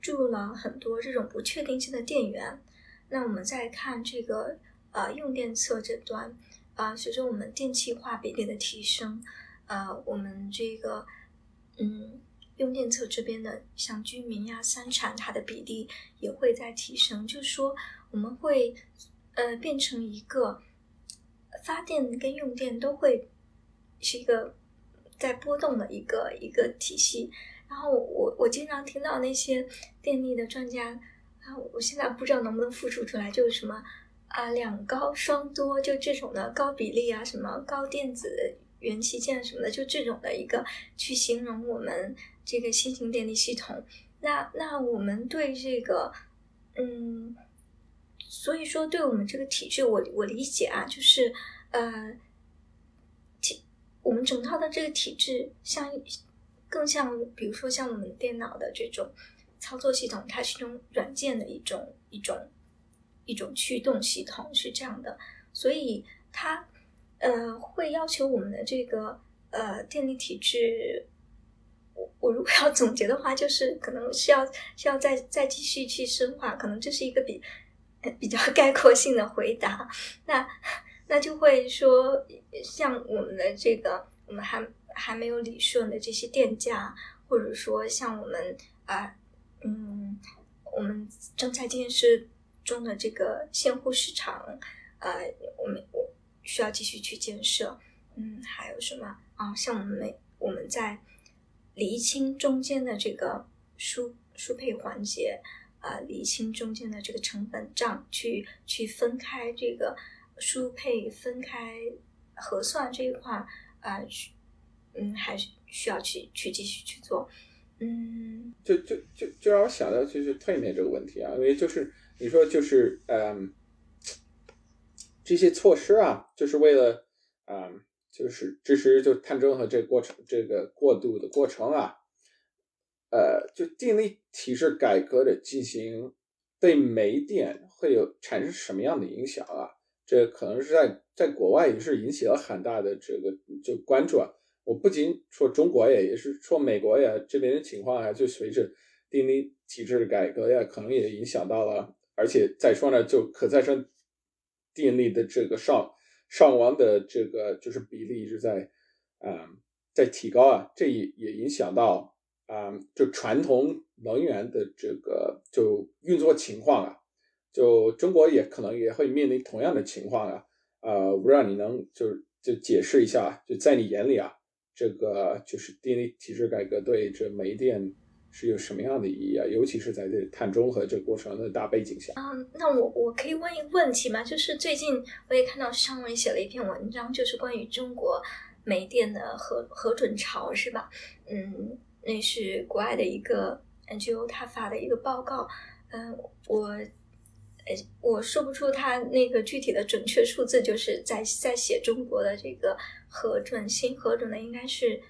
注入了很多这种不确定性的电源。那我们再看这个呃用电侧这端，啊，随着我们电气化比例的提升，呃，我们这个嗯用电侧这边的像居民呀、三产，它的比例也会在提升。就是说，我们会呃变成一个发电跟用电都会是一个在波动的一个一个体系。然后我我经常听到那些电力的专家啊，我现在不知道能不能复述出来，就是什么啊两高双多，就这种的高比例啊，什么高电子元器件什么的，就这种的一个去形容我们这个新型电力系统。那那我们对这个嗯，所以说对我们这个体制，我我理解啊，就是呃体我们整套的这个体制像。更像，比如说像我们电脑的这种操作系统，它是一种软件的一种一种一种驱动系统，是这样的。所以它呃会要求我们的这个呃电力体制，我我如果要总结的话，就是可能是要是要再再继续去深化，可能这是一个比比较 *laughs* 概括性的回答。那那就会说，像我们的这个，我们还。还没有理顺的这些电价，或者说像我们啊，嗯，我们正在建设中的这个现货市场，呃，我们我需要继续去建设。嗯，还有什么啊？像我们我们在厘清中间的这个输输配环节，啊，厘清中间的这个成本账，去去分开这个输配，分开核算这一块啊，嗯，还是需要去去继续去做，嗯，就就就就让我想到就是退免这个问题啊，因为就是你说就是嗯，这些措施啊，就是为了嗯，就是支持就碳中和这个过程这个过渡的过程啊，呃，就电力体制改革的进行对煤电会有产生什么样的影响啊？这可能是在在国外也是引起了很大的这个就关注啊。我不仅说中国呀，也是说美国呀，这边的情况啊，就随着电力体制的改革呀，可能也影响到了。而且再说呢，就可再生电力的这个上上网的这个就是比例一直在啊在提高啊，这也也影响到啊就传统能源的这个就运作情况啊，就中国也可能也会面临同样的情况啊。呃，我不知道你能就就解释一下，就在你眼里啊。这个就是电力体制改革对这煤电是有什么样的意义啊？尤其是在这碳中和这过程的大背景下。嗯，那我我可以问一个问题吗？就是最近我也看到上文写了一篇文章，就是关于中国煤电的核核准潮，是吧？嗯，那是国外的一个 NGO 他发的一个报告。嗯，我。我说不出它那个具体的准确数字，就是在在写中国的这个核准新核准的应该是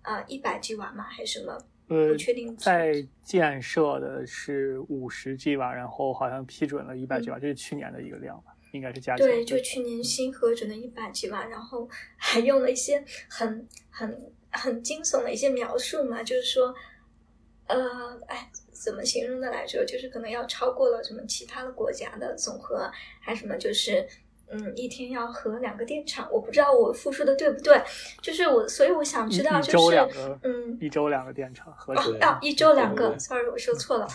啊一百 G 瓦吗？还是什么？不确定。在建设的是五十 G 瓦，然后好像批准了一百 G 瓦，这是去年的一个量吧？应该是加对，就去年新核准的一百 G 瓦，然后还用了一些很很很惊悚的一些描述嘛，就是说。呃，哎，怎么形容的来着？就是可能要超过了什么其他的国家的总和，还是什么？就是，嗯，一天要核两个电厂，我不知道我复述的对不对。就是我，所以我想知道，就是，嗯，一周两个电厂核哦，要一周两个，sorry，我说错了。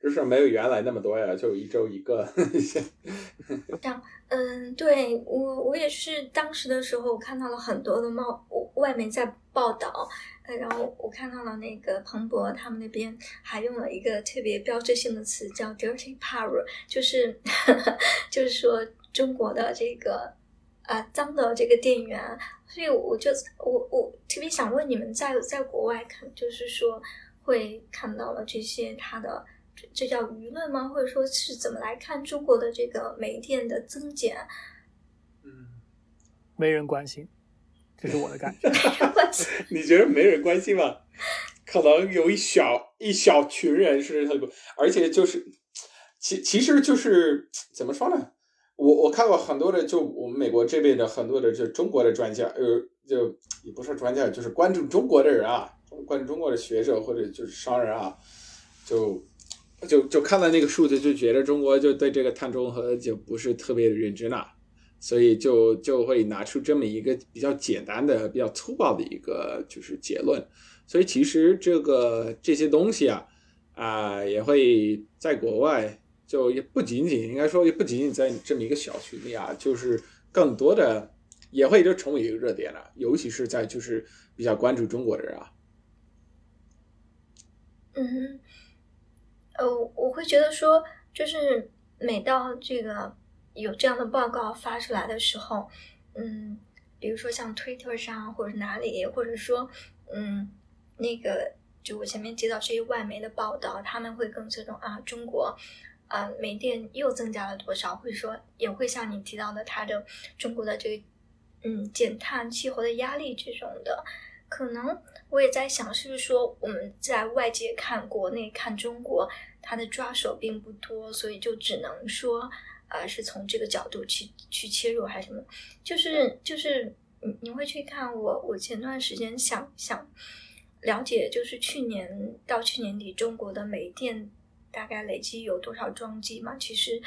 就是没有原来那么多呀，就一周一个。*laughs* 这样，嗯，对我，我也是当时的时候，我看到了很多的冒外媒在报道。然后我看到了那个彭博，他们那边还用了一个特别标志性的词，叫 “dirty power”，就是 *laughs* 就是说中国的这个啊脏的这个电源。所以我就我我特别想问你们，在在国外看，就是说会看到了这些它的这叫舆论吗？或者说是怎么来看中国的这个煤电的增减？嗯，没人关心，这是我的感觉。*laughs* *laughs* 你觉得没人关心吗？可能有一小一小群人是特别，而且就是其其实就是怎么说呢？我我看过很多的，就我们美国这边的很多的就中国的专家，呃，就也不是专家，就是关注中国的人啊，关注中国的学者或者就是商人啊，就就就看到那个数字，就觉得中国就对这个碳中和就不是特别的认真了，所以就就会拿出这么一个比较简单的、比较粗暴的一个就是结论。所以其实这个这些东西啊啊也会在国外。就也不仅仅应该说也不仅仅在这么一个小群里啊，就是更多的也会就成为一个热点了，尤其是在就是比较关注中国人啊。嗯，呃，我会觉得说，就是每到这个有这样的报告发出来的时候，嗯，比如说像 Twitter 上或者哪里，或者说嗯那个就我前面接到这些外媒的报道，他们会更侧重啊中国。啊，煤电又增加了多少？或者说，也会像你提到的，它的中国的这个，嗯，减碳、气候的压力这种的，可能我也在想，是不是说我们在外界看国内看中国，它的抓手并不多，所以就只能说，啊，是从这个角度去去切入，还是什么？就是就是，你你会去看我，我前段时间想想了解，就是去年到去年底中国的煤电。大概累计有多少装机嘛？其实，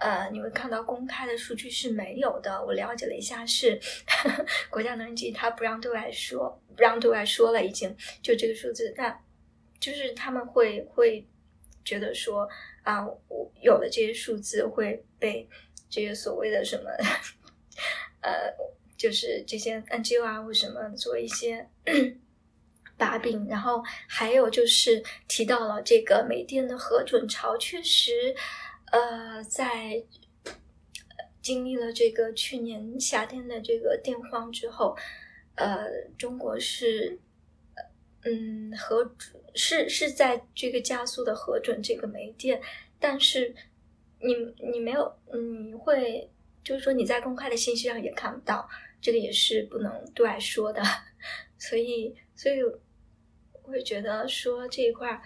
呃，你会看到公开的数据是没有的。我了解了一下，是 *laughs* 国家能源局他不让对外说，不让对外说了，已经就这个数字。但就是他们会会觉得说啊，我有了这些数字会被这些所谓的什么，*laughs* 呃，就是这些 NGO 啊或什么做一些。*coughs* 把柄，然后还有就是提到了这个煤电的核准潮，确实，呃，在经历了这个去年夏天的这个电荒之后，呃，中国是，嗯，核准是是在这个加速的核准这个煤电，但是你你没有，你会就是说你在公开的信息上也看不到，这个也是不能对外说的，*laughs* 所以所以我。会觉得说这一块，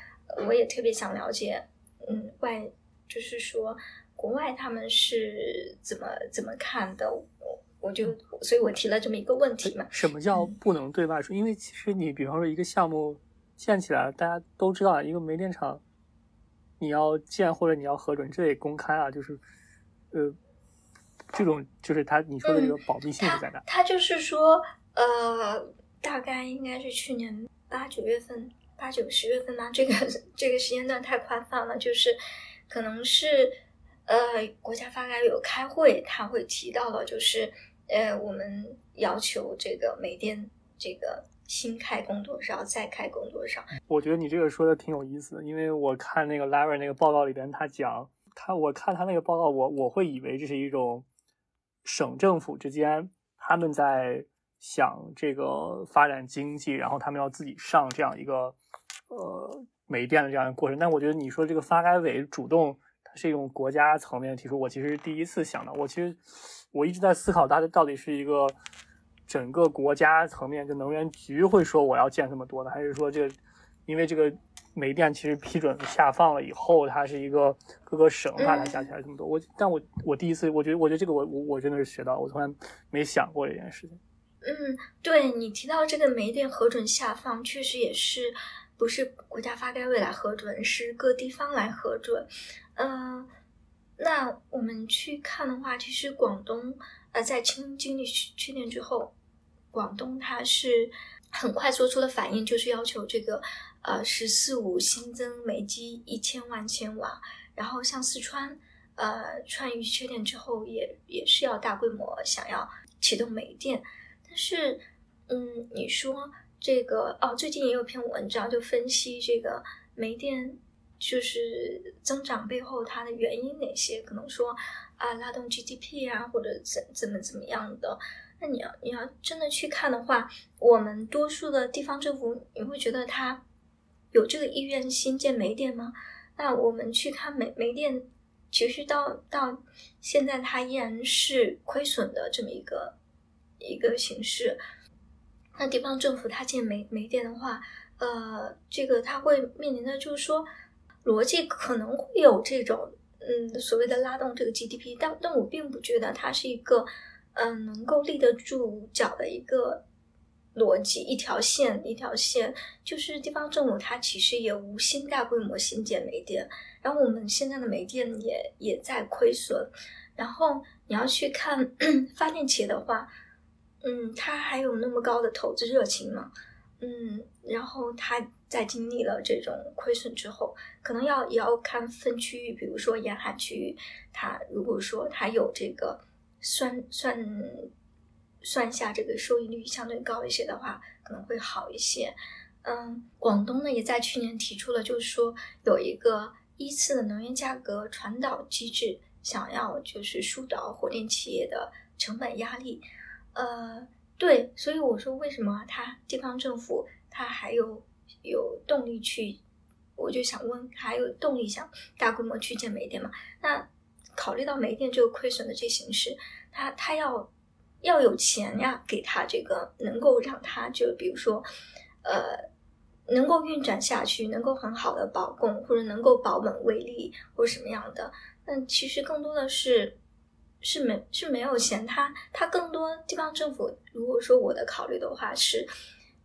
我也特别想了解，嗯，外就是说国外他们是怎么怎么看的，我我就所以我提了这么一个问题嘛。什么叫不能对外说？因为其实你比方说一个项目建起来，大家都知道，一个煤电厂你要建或者你要核准，这得公开啊，就是呃，这种就是他你说的这个保密性是在哪？他就是说，呃，大概应该是去年。八九月份，八九十月份吧，这个这个时间段太宽泛了，就是可能是呃，国家发改委有开会，他会提到了，就是呃，我们要求这个煤电这个新开工多少，再开工多少。我觉得你这个说的挺有意思的，因为我看那个 Larry 那个报告里边，他讲他，我看他那个报告，我我会以为这是一种省政府之间他们在。想这个发展经济，然后他们要自己上这样一个呃煤电的这样一个过程。但我觉得你说这个发改委主动，它是一种国家层面提出，我其实第一次想到。我其实我一直在思考，它到底是一个整个国家层面，就能源局会说我要建这么多的，还是说这个因为这个煤电其实批准下放了以后，它是一个各个省把它加起来这么多。我但我我第一次，我觉得我觉得这个我我我真的是学到，我从来没想过这件事情。嗯，对你提到这个煤电核准下放，确实也是不是国家发改委来核准，是各地方来核准。嗯，那我们去看的话，其实广东呃，在经经历去年之后，广东它是很快做出了反应，就是要求这个呃“十四五”新增煤机一千万千瓦，然后像四川呃，川渝缺电之后，也也是要大规模想要启动煤电。但是，嗯，你说这个哦，最近也有篇文章就分析这个煤电就是增长背后它的原因哪些？可能说啊，拉动 GDP 啊，或者怎怎么怎么样的？那你要你要真的去看的话，我们多数的地方政府，你会觉得它有这个意愿新建煤电吗？那我们去看煤煤电，其实到到现在它依然是亏损的这么一个一个形式。那地方政府它建煤煤电的话，呃，这个它会面临的就是说，逻辑可能会有这种嗯所谓的拉动这个 GDP，但但我并不觉得它是一个嗯能够立得住脚的一个。逻辑一条线一条线，就是地方政府它其实也无心大规模新建煤电，然后我们现在的煤电也也在亏损，然后你要去看 *clears throat* 发电企业的话，嗯，它还有那么高的投资热情吗？嗯，然后它在经历了这种亏损之后，可能要也要看分区域，比如说沿海区域，它如果说它有这个算算。算下这个收益率相对高一些的话，可能会好一些。嗯，广东呢也在去年提出了，就是说有一个依次的能源价格传导机制，想要就是疏导火电企业的成本压力。呃，对，所以我说为什么它地方政府它还有有动力去，我就想问还有动力想大规模去建煤电吗？那考虑到煤电这个亏损的这形式，它它要。要有钱呀，给他这个能够让他就比如说，呃，能够运转下去，能够很好的保供，或者能够保本为利，或者什么样的。但其实更多的是是没是没有钱，他他更多地方政府，如果说我的考虑的话，是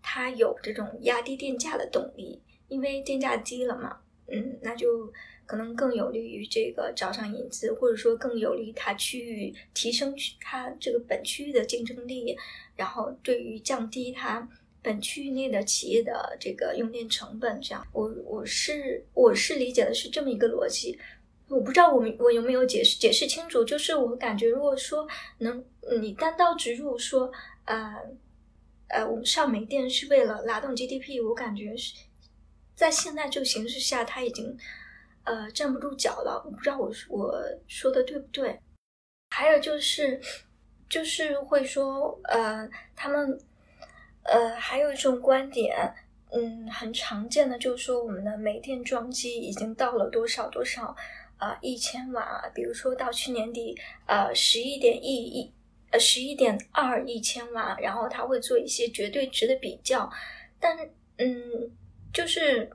它有这种压低电价的动力，因为电价低了嘛，嗯，那就。可能更有利于这个招商引资，或者说更有利于它区域提升它这个本区域的竞争力，然后对于降低它本区域内的企业的这个用电成本，这样我我是我是理解的是这么一个逻辑，我不知道我们我有没有解释解释清楚，就是我感觉如果说能你单刀直入说，呃呃，我们上煤电是为了拉动 GDP，我感觉是在现在这个形势下，它已经。呃，站不住脚了，我不知道我我说的对不对。还有就是，就是会说，呃，他们，呃，还有一种观点，嗯，很常见的，就是说我们的煤电装机已经到了多少多少啊一千瓦，比如说到去年底，呃，十一点一亿，呃，十一点二亿千瓦，然后他会做一些绝对值的比较，但嗯，就是。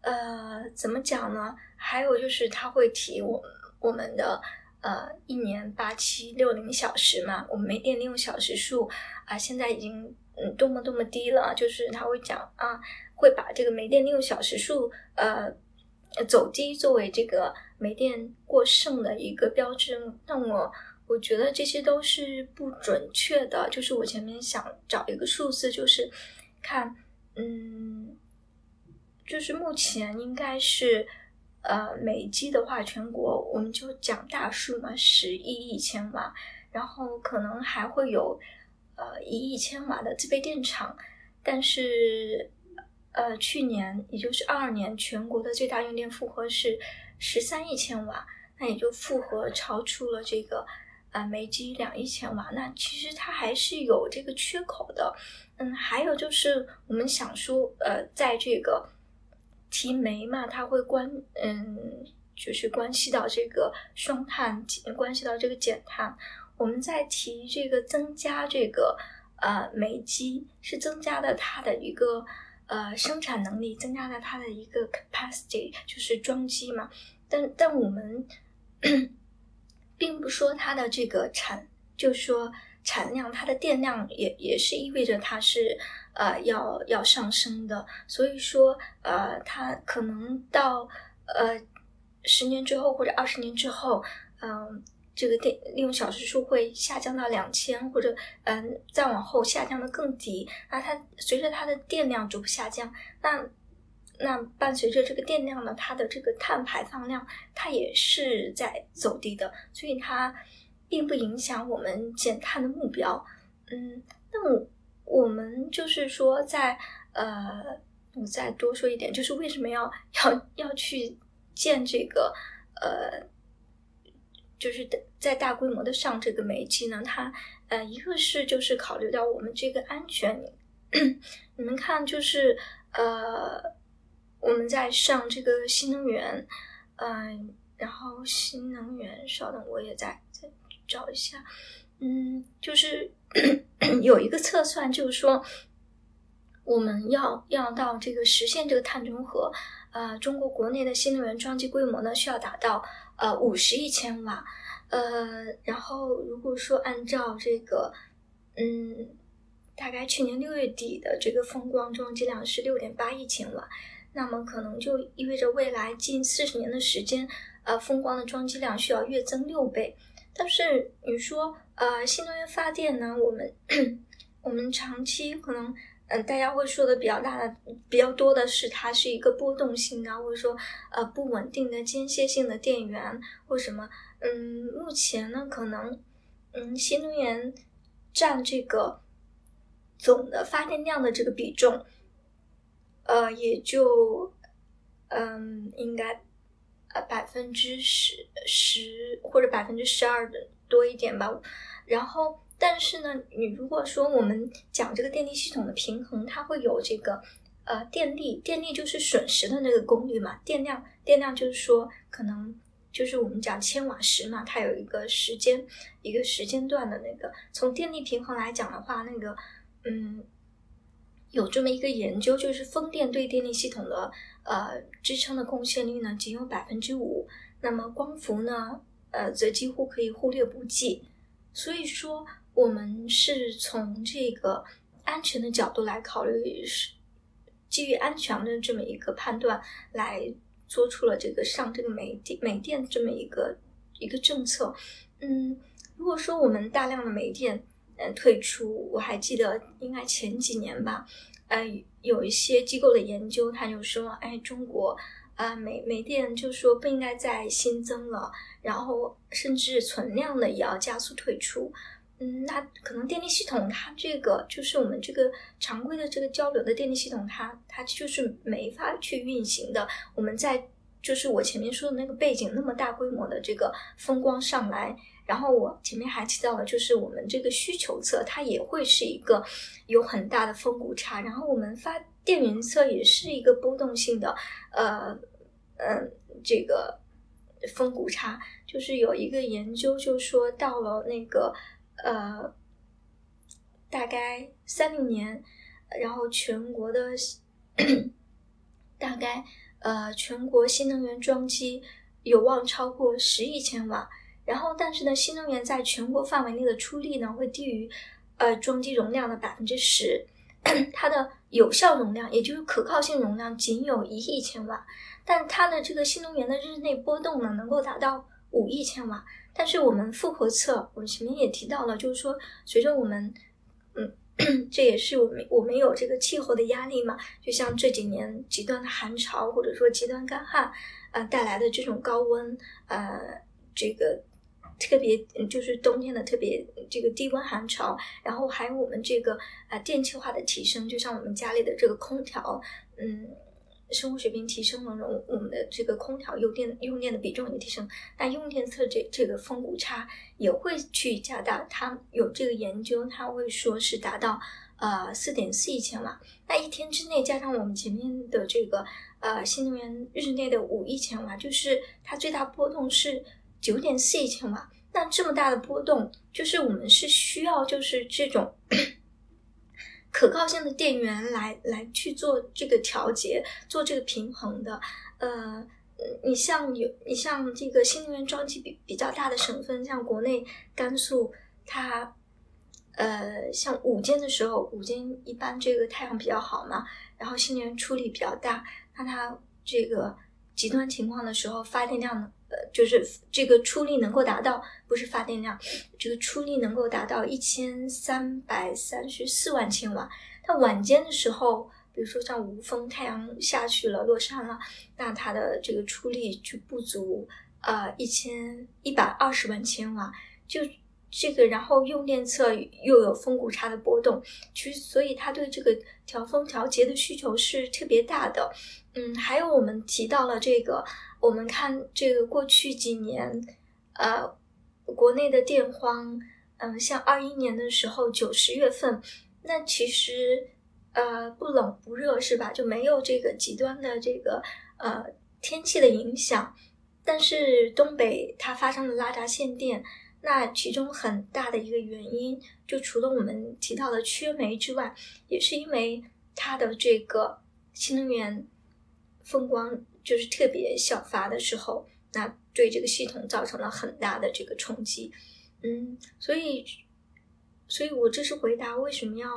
呃，怎么讲呢？还有就是他会提我我们的呃一年八七六零小时嘛，我们煤电利用小时数啊，现在已经嗯多么多么低了。就是他会讲啊，会把这个煤电利用小时数呃走低作为这个煤电过剩的一个标志。那我我觉得这些都是不准确的。就是我前面想找一个数字，就是看嗯。就是目前应该是，呃，每机的话，全国我们就讲大数嘛，十一亿千瓦，然后可能还会有，呃，一亿千瓦的自备电厂，但是，呃，去年也就是二二年，全国的最大用电负荷是十三亿千瓦，那也就负荷超出了这个，呃，煤机两亿千瓦，那其实它还是有这个缺口的，嗯，还有就是我们想说，呃，在这个。提煤嘛，它会关，嗯，就是关系到这个双碳，关系到这个减碳。我们在提这个增加这个呃煤机，是增加的它的一个呃生产能力，增加了它的一个 capacity，就是装机嘛。但但我们并不说它的这个产，就说产量，它的电量也也是意味着它是。呃，要要上升的，所以说，呃，它可能到呃十年之后或者二十年之后，嗯，这个电利用小时数会下降到两千，或者嗯再往后下降的更低。那它随着它的电量逐步下降，那那伴随着这个电量呢，它的这个碳排放量它也是在走低的，所以它并不影响我们减碳的目标。嗯，那我。我们就是说，在呃，我再多说一点，就是为什么要要要去建这个呃，就是在大规模的上这个煤机呢？它呃，一个是就是考虑到我们这个安全，*clears throat* 你们看，就是呃，我们在上这个新能源，嗯，然后新能源，稍等，我也在再找一下，嗯，就是 *coughs* 有一个测算，就是说我们要要到这个实现这个碳中和，呃，中国国内的新能源装机规模呢需要达到呃五十亿千瓦，呃，然后如果说按照这个，嗯。大概去年六月底的这个风光装机量是六点八亿千瓦，那么可能就意味着未来近四十年的时间，呃，风光的装机量需要跃增六倍。但是你说，呃，新能源发电呢？我们 *coughs* 我们长期可能，嗯，大家会说的比较大的、比较多的是它是一个波动性的，或者说呃不稳定的间歇性的电源或什么。嗯，目前呢，可能嗯，新能源占这个。总的发电量的这个比重，呃，也就，嗯，应该，呃，百分之十十或者百分之十二的多一点吧。然后，但是呢，你如果说我们讲这个电力系统的平衡，它会有这个，呃，电力，电力就是损失的那个功率嘛，电量，电量就是说可能就是我们讲千瓦时嘛，它有一个时间，一个时间段的那个。从电力平衡来讲的话，那个。嗯，有这么一个研究，就是风电对电力系统的呃支撑的贡献率呢，仅有百分之五。那么光伏呢，呃，则几乎可以忽略不计。所以说，我们是从这个安全的角度来考虑，是基于安全的这么一个判断来做出了这个上这个煤电煤电这么一个一个政策。嗯，如果说我们大量的煤电。嗯，退出我还记得，应该前几年吧，呃，有一些机构的研究，他就说，哎，中国啊，煤煤电就说不应该再新增了，然后甚至存量的也要加速退出。嗯，那可能电力系统它这个就是我们这个常规的这个交流的电力系统，它它就是没法去运行的。我们在就是我前面说的那个背景，那么大规模的这个风光上来。然后我前面还提到了，就是我们这个需求侧它也会是一个有很大的峰谷差，然后我们发电源侧也是一个波动性的，呃，嗯，这个峰谷差，就是有一个研究就说到了那个呃，大概三零年，然后全国的大概呃全国新能源装机有望超过十亿千瓦。然后，但是呢，新能源在全国范围内的出力呢，会低于，呃，装机容量的百分之十，*clears throat* 它的有效容量，也就是可靠性容量，仅有一亿千瓦，但它的这个新能源的日内波动呢，能够达到五亿千瓦。但是我们复合测，我们前面也提到了，就是说，随着我们，嗯，*clears throat* 这也是我们我们有这个气候的压力嘛，就像这几年极端的寒潮或者说极端干旱，呃，带来的这种高温，呃，这个。特别就是冬天的特别这个低温寒潮，然后还有我们这个啊电气化的提升，就像我们家里的这个空调，嗯，生活水平提升了，我我们的这个空调用电用电的比重也提升，那用电侧这这个峰谷差也会去加大。它有这个研究，它会说是达到呃四点四亿千瓦，那一天之内加上我们前面的这个呃新能源日内的五亿千瓦，就是它最大波动是。九点四亿千瓦，那这么大的波动，就是我们是需要就是这种 *coughs* 可靠性的电源来来去做这个调节，做这个平衡的。呃，你像有你像这个新能源装机比比较大的省份，像国内甘肃，它呃像午间的时候，午间一般这个太阳比较好嘛，然后新能源出力比较大，那它这个极端情况的时候，发电量呢？呃，就是这个出力能够达到，不是发电量，这个出力能够达到一千三百三十四万千瓦。它晚间的时候，比如说像无风，太阳下去了，落山了，那它的这个出力就不足，呃，一千一百二十万千瓦。就这个，然后用电侧又有峰谷差的波动，其实所以它对这个调峰调节的需求是特别大的。嗯，还有我们提到了这个。我们看这个过去几年，呃，国内的电荒，嗯，像二一年的时候九十月份，那其实，呃不冷不热是吧？就没有这个极端的这个呃天气的影响。但是东北它发生了拉闸限电，那其中很大的一个原因，就除了我们提到的缺煤之外，也是因为它的这个新能源风光就是特别小发的时候，那对这个系统造成了很大的这个冲击。嗯，所以，所以我这是回答为什么要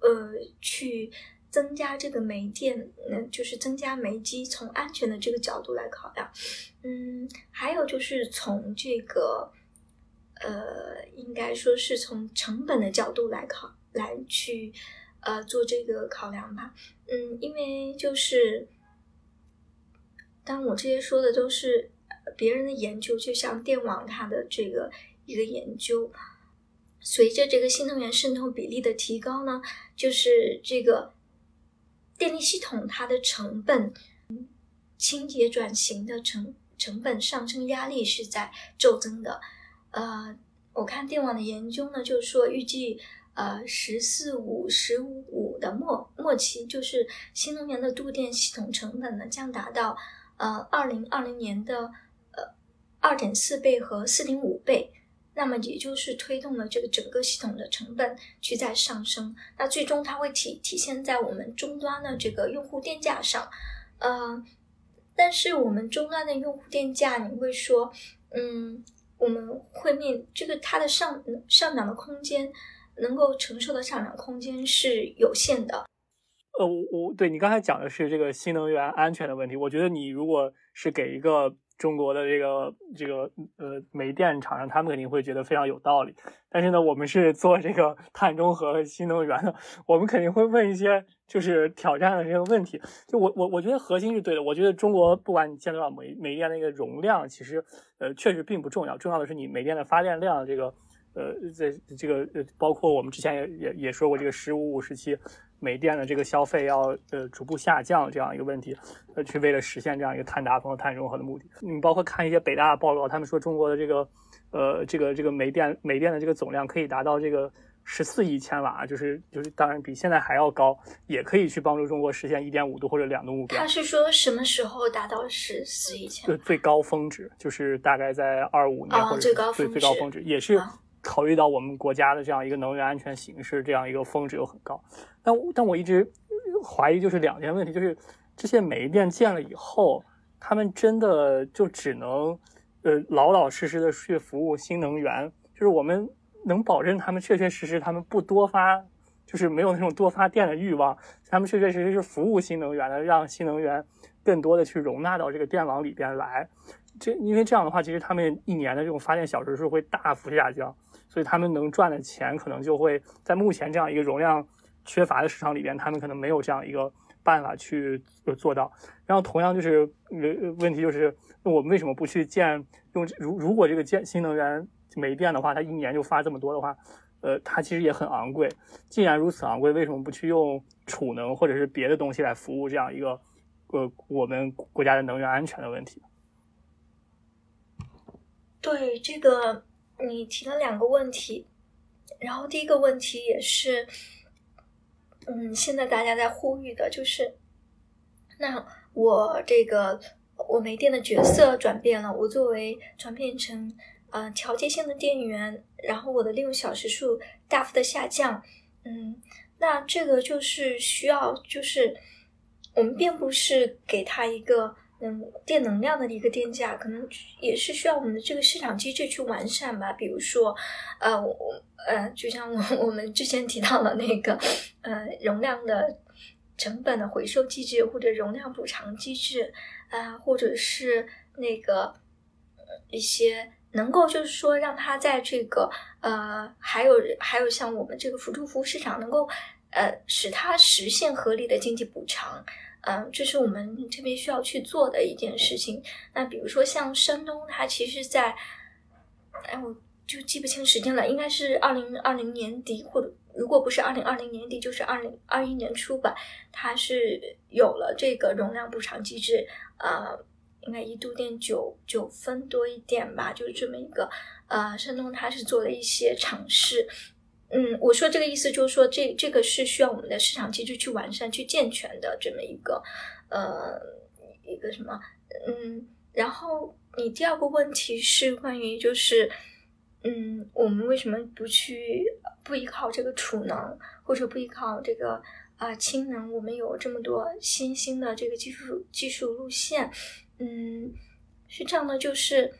呃去。增加这个煤电，嗯，就是增加煤机，从安全的这个角度来考量，嗯，还有就是从这个，呃，应该说是从成本的角度来考，来去，呃，做这个考量吧，嗯，因为就是，当我这些说的都是别人的研究，就像电网它的这个一个研究，随着这个新能源渗透比例的提高呢，就是这个。电力系统它的成本，清洁转型的成成本上升压力是在骤增的。呃，我看电网的研究呢，就是说预计呃“十四五”“十五五”的末末期，就是新能源的度电系统成本呢将达到呃二零二零年的呃二点四倍和四点五倍。那么也就是推动了这个整个系统的成本去在上升，那最终它会体体现在我们终端的这个用户电价上，呃，但是我们终端的用户电价，你会说，嗯，我们会面这个它的上上涨的空间，能够承受的上涨空间是有限的。呃，我我对你刚才讲的是这个新能源安全的问题，我觉得你如果是给一个。中国的这个这个呃煤电厂商，他们肯定会觉得非常有道理。但是呢，我们是做这个碳中和新能源的，我们肯定会问一些就是挑战的这个问题。就我我我觉得核心是对的。我觉得中国不管你建多少煤煤电那个容量，其实呃确实并不重要，重要的是你煤电的发电量。这个呃在这个呃包括我们之前也也也说过这个“十五五”时期。煤电的这个消费要呃逐步下降这样一个问题，呃，去为了实现这样一个碳达峰和碳中和的目的。你包括看一些北大的报告，他们说中国的这个呃这个这个煤电煤电的这个总量可以达到这个十四亿千瓦，就是就是当然比现在还要高，也可以去帮助中国实现一点五度或者两度目标。他是说什么时候达到十四亿千？就最高峰值就是大概在二五年或者最高最最高峰值也是。考虑到我们国家的这样一个能源安全形势，这样一个峰值又很高，但但我一直怀疑就是两件问题，就是这些煤电建了以后，他们真的就只能呃老老实实的去服务新能源，就是我们能保证他们确确实实他们不多发，就是没有那种多发电的欲望，他们确确实实是服务新能源的，让新能源更多的去容纳到这个电网里边来，这因为这样的话，其实他们一年的这种发电小时数会大幅下降。所以他们能赚的钱可能就会在目前这样一个容量缺乏的市场里边，他们可能没有这样一个办法去做到。然后同样就是问问题就是，我们为什么不去建用？如如果这个建新能源煤电的话，它一年就发这么多的话，呃，它其实也很昂贵。既然如此昂贵，为什么不去用储能或者是别的东西来服务这样一个呃我们国家的能源安全的问题？对这个。你提了两个问题，然后第一个问题也是，嗯，现在大家在呼吁的就是，那我这个我煤电的角色转变了，我作为转变成呃调节性的电源，然后我的利用小时数大幅的下降，嗯，那这个就是需要就是我们并不是给他一个。嗯，电能量的一个电价，可能也是需要我们的这个市场机制去完善吧。比如说，呃，我呃，就像我我们之前提到的那个，呃，容量的成本的回收机制，或者容量补偿机制，啊，或者是那个一些能够就是说让它在这个呃，还有还有像我们这个辅助服务市场，能够呃使它实现合理的经济补偿。嗯，这是我们特别需要去做的一件事情。那比如说像山东，它其实，在哎，我就记不清时间了，应该是二零二零年底，或者如果不是二零二零年底，就是二零二一年初吧。它是有了这个容量补偿机制，呃，应该一度电九九分多一点吧，就是这么一个。呃，山东它是做了一些尝试。嗯，我说这个意思就是说，这这个是需要我们的市场机制去完善、去健全的这么一个呃一个什么嗯，然后你第二个问题是关于就是嗯，我们为什么不去不依靠这个储能，或者不依靠这个啊氢能？我们有这么多新兴的这个技术技术路线，嗯，是这样的，就是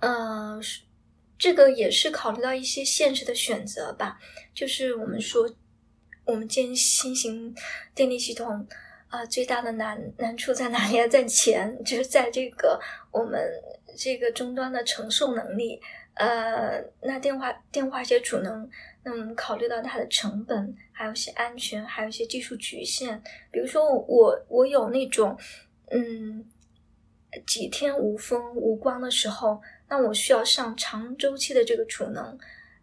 呃是。这个也是考虑到一些现实的选择吧，就是我们说，我们建新型电力系统啊，最大的难难处在哪里啊？*laughs* 在钱，就是在这个我们这个终端的承受能力。呃，那电化电化些储能，那么考虑到它的成本，还有一些安全，还有一些技术局限。比如说，我我有那种嗯，几天无风无光的时候。那我需要上长周期的这个储能，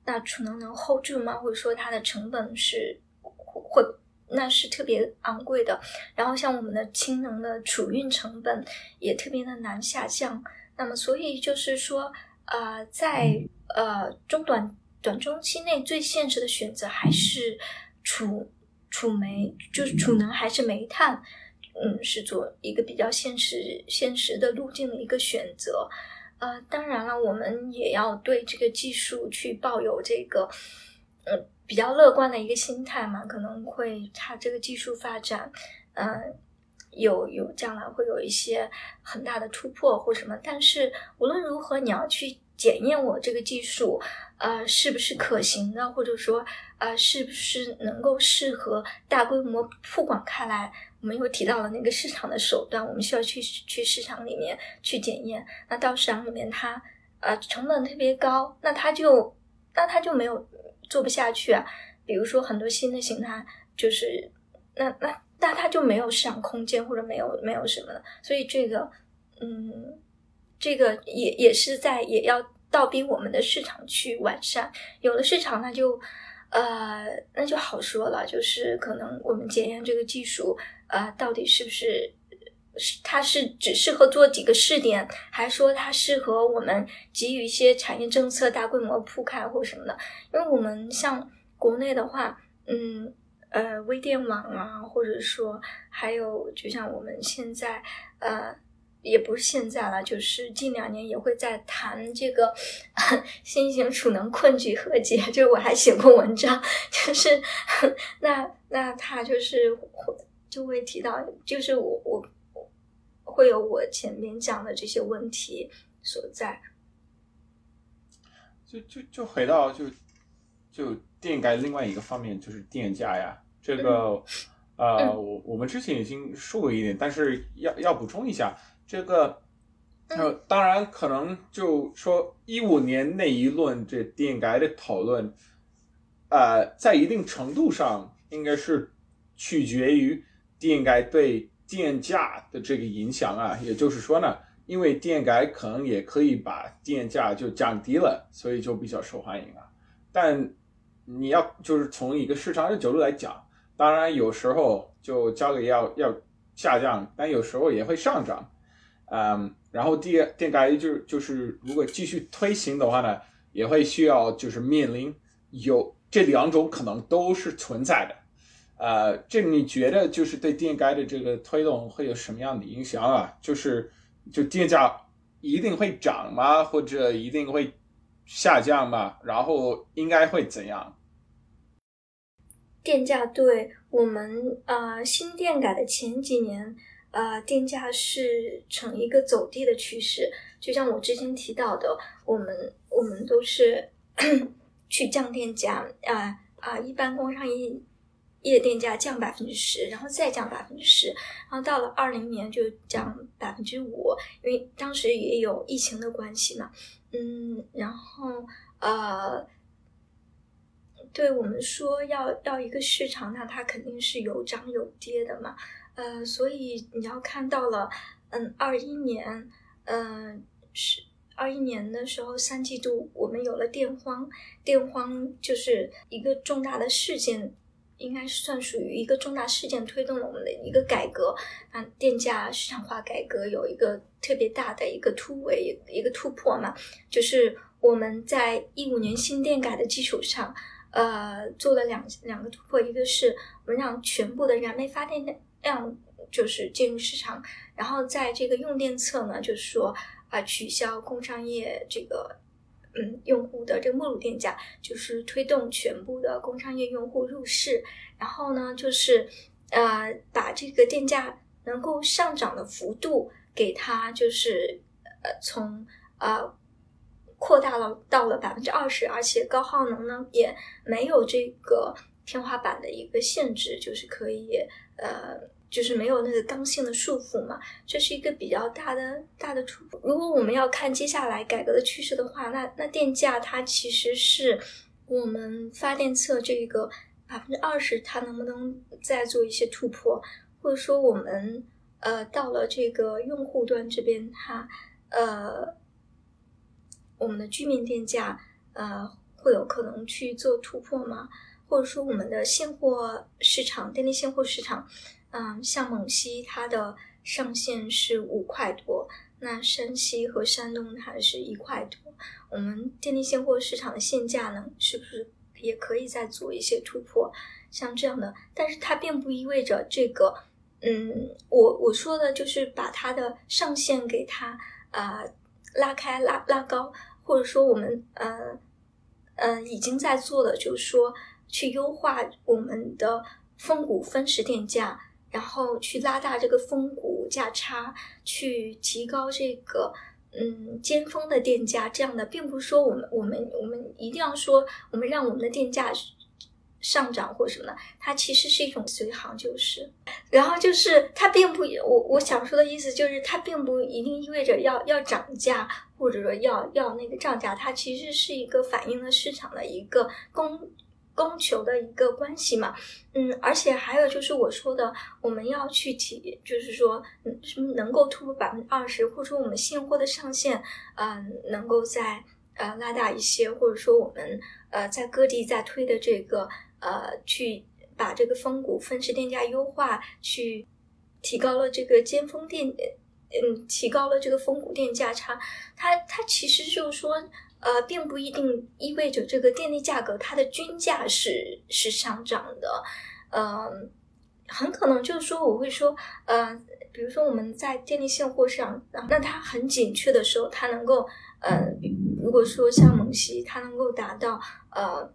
那储能能 hold 住吗？或者说它的成本是会那是特别昂贵的。然后像我们的氢能的储运成本也特别的难下降。那么所以就是说，呃，在呃中短短中期内最现实的选择还是储储煤，就是储能还是煤炭，嗯，是做一个比较现实现实的路径的一个选择。呃，当然了，我们也要对这个技术去抱有这个，嗯，比较乐观的一个心态嘛。可能会它这个技术发展，嗯，有有将来会有一些很大的突破或什么。但是无论如何，你要去检验我这个技术，呃，是不是可行的，或者说，呃，是不是能够适合大规模铺广开来。我们又提到了那个市场的手段，我们需要去去市场里面去检验。那到市场里面，它呃成本特别高，那它就那它就没有做不下去啊。比如说很多新的形态，就是那那那它就没有市场空间，或者没有没有什么的。所以这个嗯，这个也也是在也要倒逼我们的市场去完善。有了市场，那就呃那就好说了，就是可能我们检验这个技术。啊，到底是不是它是只适合做几个试点，还说它适合我们给予一些产业政策大规模铺开或什么的？因为我们像国内的话，嗯呃，微电网啊，或者说还有就像我们现在呃，也不是现在了，就是近两年也会在谈这个 *laughs* 新型储能困局和解，就是我还写过文章，就是那那他就是。就会提到，就是我我会有我前面讲的这些问题所在。就就就回到就就电改另外一个方面，就是电价呀。这个呃，我我们之前已经说过一点，但是要要补充一下，这个呃，当然可能就说一五年那一轮这电改的讨论，呃，在一定程度上应该是取决于。电改对电价的这个影响啊，也就是说呢，因为电改可能也可以把电价就降低了，所以就比较受欢迎啊。但你要就是从一个市场的角度来讲，当然有时候就价格要要下降，但有时候也会上涨。嗯，然后电电改就就是如果继续推行的话呢，也会需要就是面临有这两种可能都是存在的。呃，这你觉得就是对电改的这个推动会有什么样的影响啊？就是就电价一定会涨吗？或者一定会下降吗？然后应该会怎样？电价对我们呃新电改的前几年，呃电价是呈一个走低的趋势。就像我之前提到的，我们我们都是 *coughs* 去降电价啊啊，一般工商业。业电价降百分之十，然后再降百分之十，然后到了二零年就降百分之五，因为当时也有疫情的关系嘛，嗯，然后呃，对我们说要要一个市场，那它肯定是有涨有跌的嘛，呃，所以你要看到了，嗯，二一年，嗯，是二一年的时候三季度我们有了电荒，电荒就是一个重大的事件。应该是算属于一个重大事件，推动了我们的一个改革。啊，电价市场化改革有一个特别大的一个突围，一个突破嘛，就是我们在一五年新电改的基础上，呃，做了两两个突破，一个是我们让全部的燃煤发电量就是进入市场，然后在这个用电侧呢，就是说啊，取消工商业这个。嗯，用户的这个目录电价就是推动全部的工商业用户入市，然后呢，就是呃，把这个电价能够上涨的幅度给它就是呃从呃扩大了到了百分之二十，而且高耗能呢也没有这个天花板的一个限制，就是可以呃。就是没有那个刚性的束缚嘛，这是一个比较大的大的突破。如果我们要看接下来改革的趋势的话，那那电价它其实是我们发电侧这个百分之二十，它能不能再做一些突破，或者说我们呃到了这个用户端这边，它呃我们的居民电价呃会有可能去做突破吗？或者说我们的现货市场电力现货市场？嗯，像蒙西它的上限是五块多，那山西和山东它是一块多。我们电力现货市场的限价呢，是不是也可以再做一些突破？像这样的，但是它并不意味着这个，嗯，我我说的就是把它的上限给它啊拉开拉拉高，或者说我们呃呃已经在做的，就是说去优化我们的峰谷分时电价。然后去拉大这个峰谷价差，去提高这个嗯尖峰的电价，这样的并不是说我们我们我们一定要说我们让我们的电价上涨或什么的，它其实是一种随行就市。然后就是它并不我我想说的意思就是它并不一定意味着要要涨价或者说要要那个涨价，它其实是一个反映了市场的一个供。供求的一个关系嘛，嗯，而且还有就是我说的，我们要去提，就是说，嗯，什么能够突破百分之二十，或者说我们现货的上限，嗯，能够再呃拉大一些，或者说我们呃在各地在推的这个呃，去把这个峰谷分时电价优化，去提高了这个尖峰电，嗯，提高了这个峰谷电价差，它它其实就是说。呃，并不一定意味着这个电力价格它的均价是是上涨的，嗯，很可能就是说我会说，呃，比如说我们在电力现货上，那它很紧缺的时候，它能够，呃，如果说像蒙西，它能够达到，呃。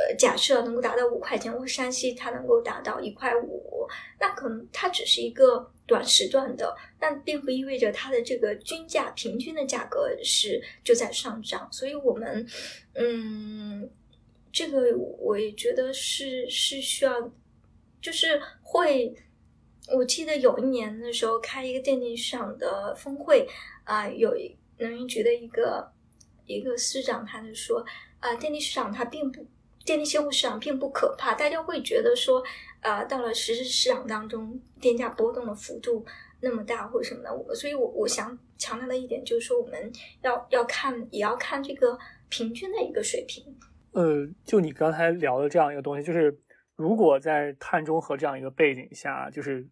呃，假设能够达到五块钱，或山西它能够达到一块五，那可能它只是一个短时段的，但并不意味着它的这个均价平均的价格是就在上涨。所以，我们，嗯，这个我也觉得是是需要，就是会，我记得有一年的时候开一个电力市场的峰会啊，有一能源局的一个一个司长，他就说啊，电力市场它并不。电力现货市场并不可怕，大家会觉得说，呃，到了实时市场当中，电价波动的幅度那么大或者什么的，我所以，我我想强调的一点就是说，我们要要看，也要看这个平均的一个水平。呃，就你刚才聊的这样一个东西，就是如果在碳中和这样一个背景下，就是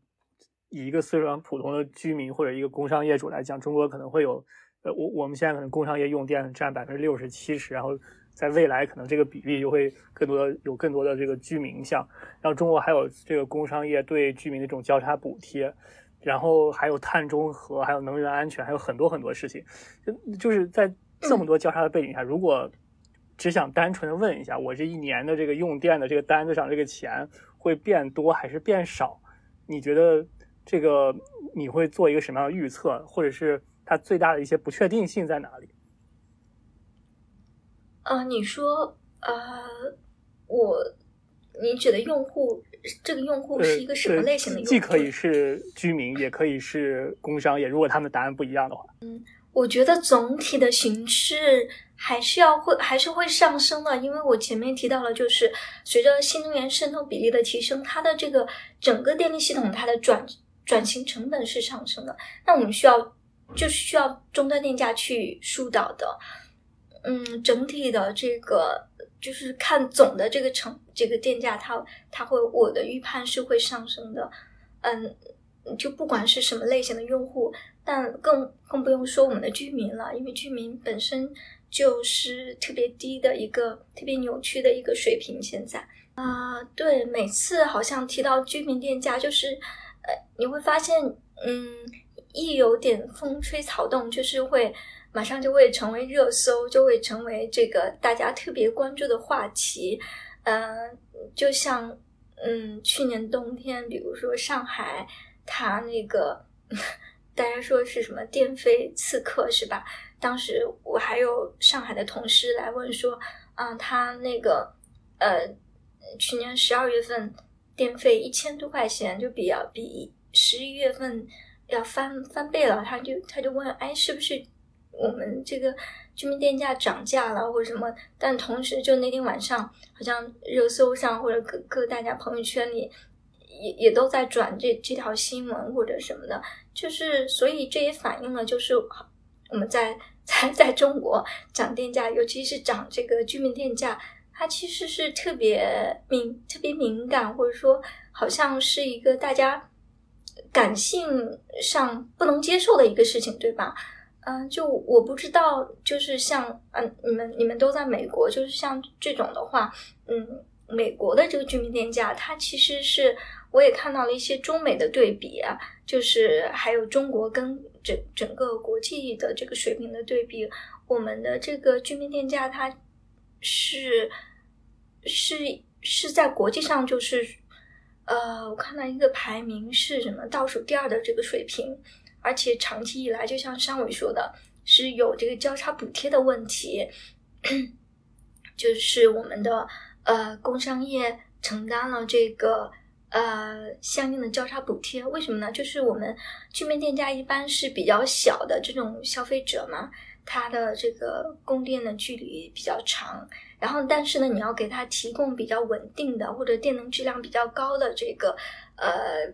以一个四川普通的居民或者一个工商业主来讲，中国可能会有，呃，我我们现在可能工商业用电占百分之六十七十，然后。在未来，可能这个比例就会更多的有更多的这个居民项，然后中国还有这个工商业对居民的这种交叉补贴，然后还有碳中和，还有能源安全，还有很多很多事情。就就是在这么多交叉的背景下，如果只想单纯的问一下，我这一年的这个用电的这个单子上这个钱会变多还是变少？你觉得这个你会做一个什么样的预测，或者是它最大的一些不确定性在哪里？啊，你说，呃，我，你指的用户，这个用户是一个什么类型的用户？既可以是居民，也可以是工商业。如果他们答案不一样的话，嗯，我觉得总体的形式还是要会，还是会上升的。因为我前面提到了，就是随着新能源渗透比例的提升，它的这个整个电力系统它的转转型成本是上升的。那我们需要，就是需要终端电价去疏导的。嗯，整体的这个就是看总的这个成这个电价，它它会我的预判是会上升的。嗯，就不管是什么类型的用户，但更更不用说我们的居民了，因为居民本身就是特别低的一个特别扭曲的一个水平。现在啊，对，每次好像提到居民电价，就是呃，你会发现，嗯，一有点风吹草动，就是会马上就会成为热搜，就会成为这个大家特别关注的话题。嗯，就像嗯，去年冬天，比如说上海，它那个。*laughs* 大家说是什么电费刺客是吧？当时我还有上海的同事来问说，啊，他那个呃，去年十二月份电费一千多块钱，就比要比十一月份要翻翻倍了。他就他就问，哎，是不是我们这个居民电价涨价了或者什么？但同时就那天晚上，好像热搜上或者各各大家朋友圈里。也也都在转这这条新闻或者什么的，就是所以这也反映了，就是我们在 *laughs* 在在中国涨电价，尤其是涨这个居民电价，它其实是特别敏特别敏感，或者说好像是一个大家感性上不能接受的一个事情，对吧？嗯，就我不知道，就是像嗯，你们你们都在美国，就是像这种的话，嗯，美国的这个居民电价，它其实是。我也看到了一些中美的对比，就是还有中国跟整整个国际的这个水平的对比，我们的这个居民电价它是是是在国际上就是呃，我看到一个排名是什么倒数第二的这个水平，而且长期以来，就像商伟说的，是有这个交叉补贴的问题，*clears throat* 就是我们的呃工商业承担了这个。呃，相应的交叉补贴，为什么呢？就是我们居民电价一般是比较小的这种消费者嘛，他的这个供电的距离比较长，然后但是呢，你要给他提供比较稳定的或者电能质量比较高的这个呃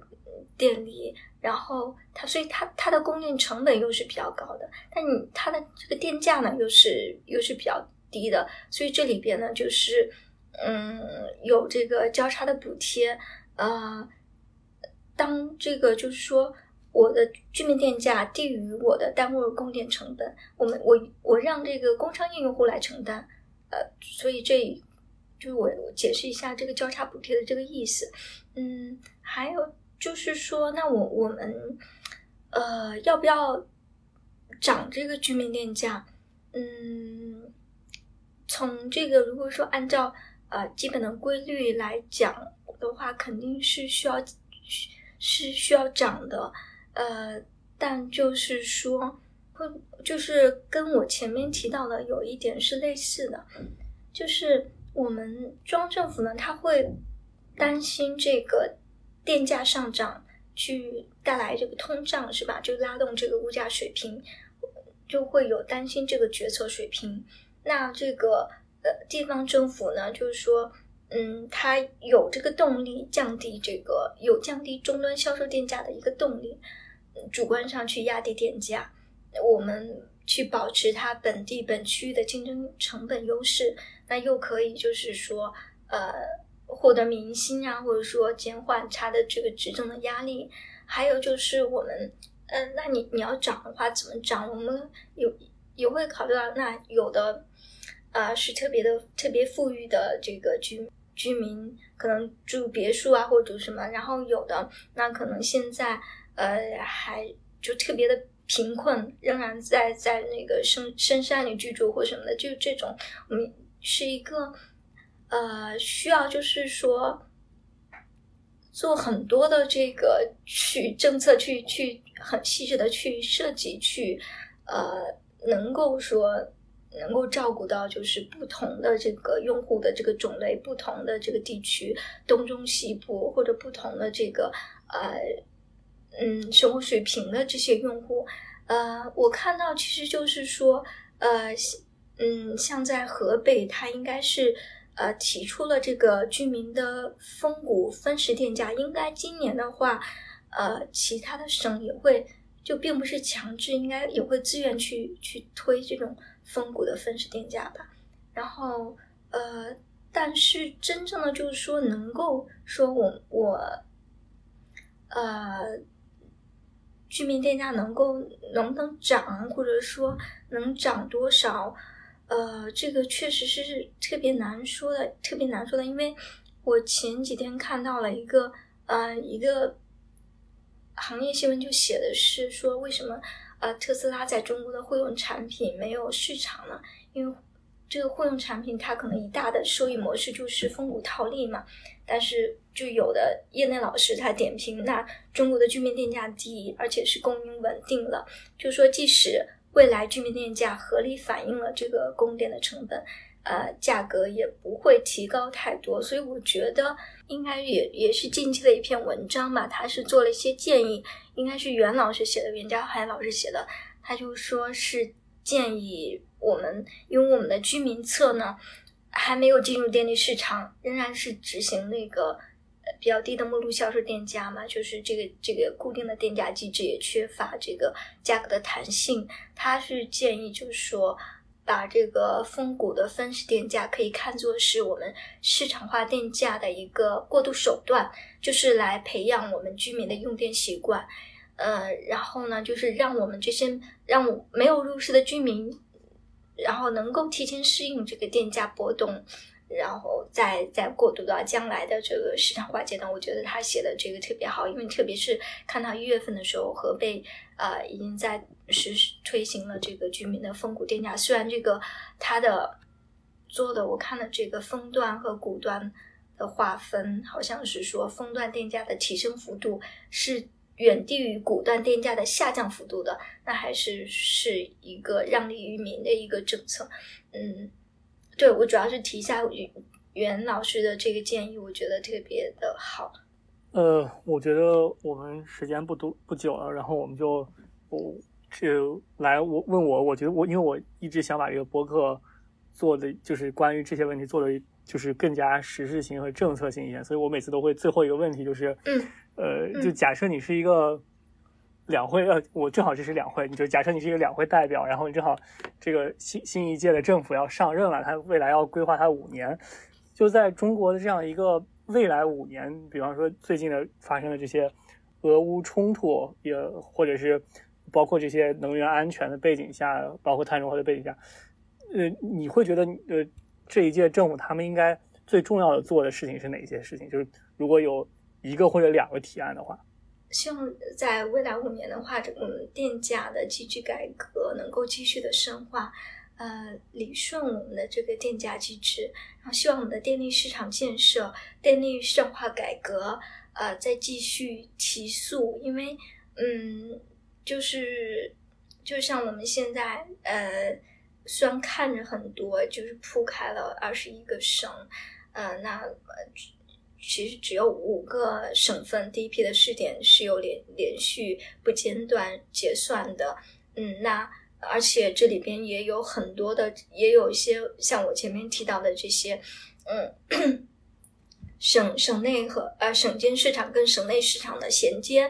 电力，然后它所以它它的供电成本又是比较高的，但你它的这个电价呢又是又是比较低的，所以这里边呢就是嗯有这个交叉的补贴。呃，当这个就是说，我的居民电价低于我的单位供电成本，我们我我让这个工商业用户来承担，呃，所以这就是我我解释一下这个交叉补贴的这个意思。嗯，还有就是说，那我我们呃要不要涨这个居民电价？嗯，从这个如果说按照呃基本的规律来讲。的话肯定是需要是需要涨的，呃，但就是说会就是跟我前面提到的有一点是类似的，就是我们中央政府呢，他会担心这个电价上涨去带来这个通胀，是吧？就拉动这个物价水平，就会有担心这个决策水平。那这个呃地方政府呢，就是说。嗯，它有这个动力降低这个有降低终端销售电价的一个动力，主观上去压低电价，我们去保持它本地本区域的竞争成本优势，那又可以就是说呃获得民心啊，或者说减缓他的这个执政的压力。还有就是我们，嗯，那你你要涨的话怎么涨？我们有也会考虑到，那有的啊是特别的特别富裕的这个居。居民可能住别墅啊，或者什么，然后有的那可能现在呃还就特别的贫困，仍然在在那个深深山里居住或什么的，就这种我们是一个呃需要就是说做很多的这个去政策去去很细致的去设计去呃能够说。能够照顾到就是不同的这个用户的这个种类，不同的这个地区，东中西部或者不同的这个呃嗯生活水平的这些用户，呃，我看到其实就是说，呃嗯，像在河北，它应该是呃提出了这个居民的峰谷分时电价，应该今年的话，呃，其他的省也会就并不是强制，应该也会自愿去去推这种。峰谷的分时电价吧，然后呃，但是真正的就是说，能够说我我呃，居民电价能够能不能涨，或者说能涨多少，呃，这个确实是特别难说的，特别难说的，因为我前几天看到了一个，呃，一个行业新闻，就写的是说，为什么呃特斯拉在中国的会用产品没有市场呢？因为这个会用产品它可能一大的收益模式就是风股套利嘛，但是就有的业内老师他点评，那中国的居民电价低，而且是供应稳定了，就说即使未来居民电价合理反映了这个供电的成本，呃，价格也不会提高太多。所以我觉得应该也也是近期的一篇文章吧，他是做了一些建议，应该是袁老师写的，袁家海老师写的，他就说是建议我们，因为我们的居民侧呢还没有进入电力市场，仍然是执行那个。比较低的目录销售电价嘛，就是这个这个固定的电价机制也缺乏这个价格的弹性。他是建议，就是说，把这个峰谷的分时电价可以看作是我们市场化电价的一个过渡手段，就是来培养我们居民的用电习惯。呃，然后呢，就是让我们这些让没有入市的居民，然后能够提前适应这个电价波动。然后再再过渡到将来的这个市场化阶段，我觉得他写的这个特别好，因为特别是看到一月份的时候，河北呃已经在实施推行了这个居民的峰谷电价，虽然这个它的做的我看了这个峰段和谷段的划分，好像是说峰段电价的提升幅度是远低于谷段电价的下降幅度的，那还是是一个让利于民的一个政策，嗯。对，我主要是提一下袁袁老师的这个建议，我觉得特别的好。呃，我觉得我们时间不多不久了，然后我们就我就来我问我，我觉得我因为我一直想把这个播客做的就是关于这些问题做的就是更加实质性和政策性一点，所以我每次都会最后一个问题就是，嗯，呃，就假设你是一个。两会呃，我正好这是两会，你就假设你是一个两会代表，然后你正好这个新新一届的政府要上任了，他未来要规划他五年，就在中国的这样一个未来五年，比方说最近的发生的这些俄乌冲突，也或者是包括这些能源安全的背景下，包括碳中和的背景下，呃，你会觉得呃这一届政府他们应该最重要的做的事情是哪些事情？就是如果有一个或者两个提案的话。希望在未来五年的话，这个电价的机制改革能够继续的深化，呃，理顺我们的这个电价机制，然后希望我们的电力市场建设、电力市场化改革，呃，再继续提速。因为，嗯，就是就像我们现在，呃，虽然看着很多，就是铺开了二十一个省，呃，那。其实只有五个省份第一批的试点是有连连续不间断结算的，嗯，那而且这里边也有很多的，也有一些像我前面提到的这些，嗯，省省内和呃省间市场跟省内市场的衔接，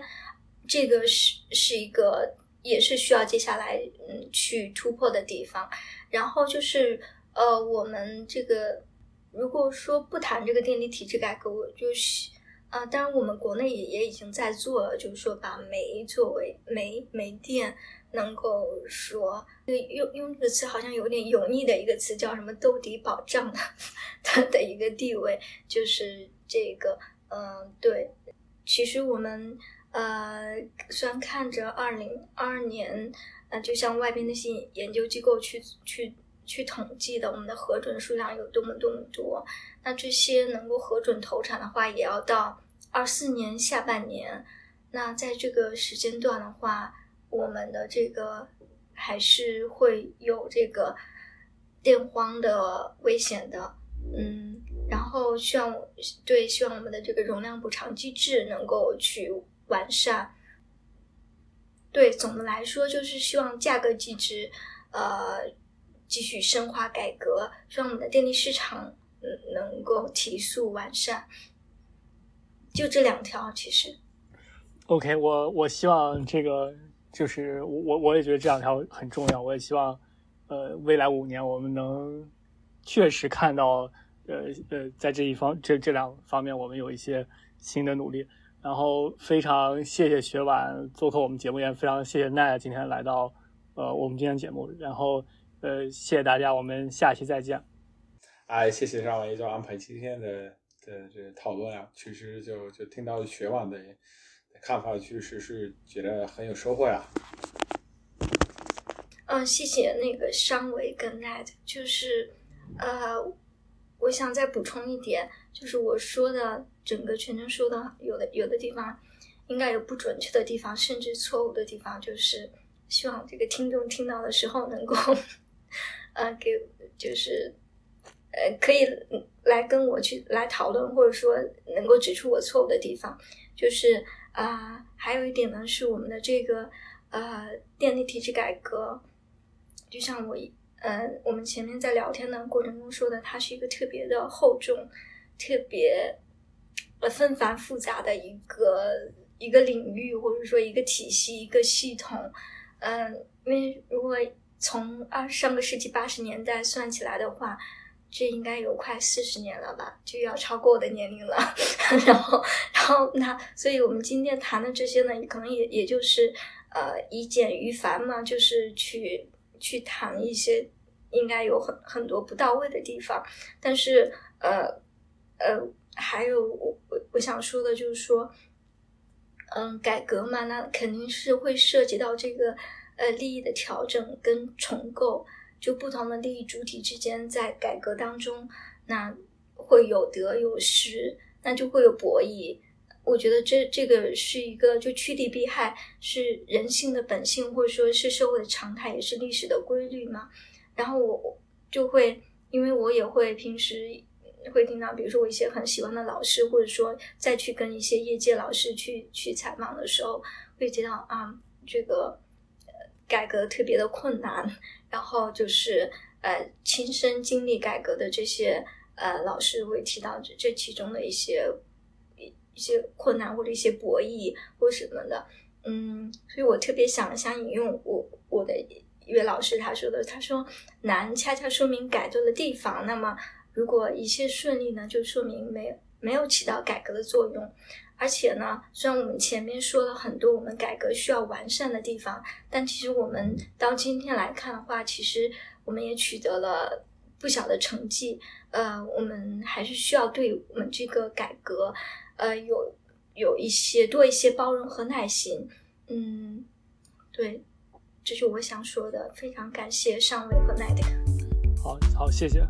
这个是是一个也是需要接下来嗯去突破的地方。然后就是呃我们这个。如果说不谈这个电力体制改革，我就是，啊，当然我们国内也也已经在做了，就是说把煤作为煤煤电能够说，用用这个词好像有点油腻的一个词，叫什么兜底保障的它的一个地位，就是这个，嗯，对，其实我们呃，虽然看着二零二二年，呃，就像外边那些研究机构去去。去统计的我们的核准数量有多么多么多，那这些能够核准投产的话，也要到二四年下半年。那在这个时间段的话，我们的这个还是会有这个电荒的危险的，嗯，然后希望对希望我们的这个容量补偿机制能够去完善。对，总的来说就是希望价格机制，呃。继续深化改革，让我们的电力市场嗯能够提速完善。就这两条，其实。OK，我我希望这个就是我我我也觉得这两条很重要。我也希望呃未来五年我们能确实看到呃呃在这一方这这两方面我们有一些新的努力。然后非常谢谢雪婉做客我们节目，也非常谢谢奈今天来到呃我们今天节目。然后。呃，谢谢大家，我们下期再见。哎，谢谢上伟就安排今天的的这讨论啊，其实就就听到学网的看法，确实是觉得很有收获呀。嗯，谢谢那个商伟跟 Net，就是呃，我想再补充一点，就是我说的整个全程说的有的有的地方应该有不准确的地方，甚至错误的地方，就是希望这个听众听到的时候能够呃给就是呃可以来跟我去来讨论，或者说能够指出我错误的地方。就是啊，还有一点呢，是我们的这个呃电力体制改革。就像我，嗯，我们前面在聊天的过程中说的，它是一个特别的厚重、特别呃纷繁复杂的一个一个领域，或者说一个体系、一个系统。嗯，因为如果从二上个世纪八十年代算起来的话，这应该有快四十年了吧，就要超过我的年龄了。*laughs* 然后，然后那，所以我们今天谈的这些呢，可能也也就是呃以简于繁嘛，就是去。去谈一些应该有很很多不到位的地方，但是呃呃，还有我我我想说的就是说，嗯，改革嘛，那肯定是会涉及到这个呃利益的调整跟重构，就不同的利益主体之间在改革当中，那会有得有失，那就会有博弈。我觉得这这个是一个就趋利避害，是人性的本性，或者说是社会的常态，也是历史的规律嘛。然后我就会，因为我也会平时会听到，比如说我一些很喜欢的老师，或者说再去跟一些业界老师去去采访的时候，会接到啊，这个改革特别的困难，然后就是呃亲身经历改革的这些呃老师会提到这这其中的一些。一些困难或者一些博弈或什么的，嗯，所以我特别想想引用我我的一位老师他说的，他说难恰恰说明改对了地方，那么如果一切顺利呢，就说明没没有起到改革的作用，而且呢，虽然我们前面说了很多我们改革需要完善的地方，但其实我们到今天来看的话，其实我们也取得了不小的成绩，呃，我们还是需要对我们这个改革。呃，有有一些多一些包容和耐心，嗯，对，这是我想说的。非常感谢上位和奈德。好好，谢谢。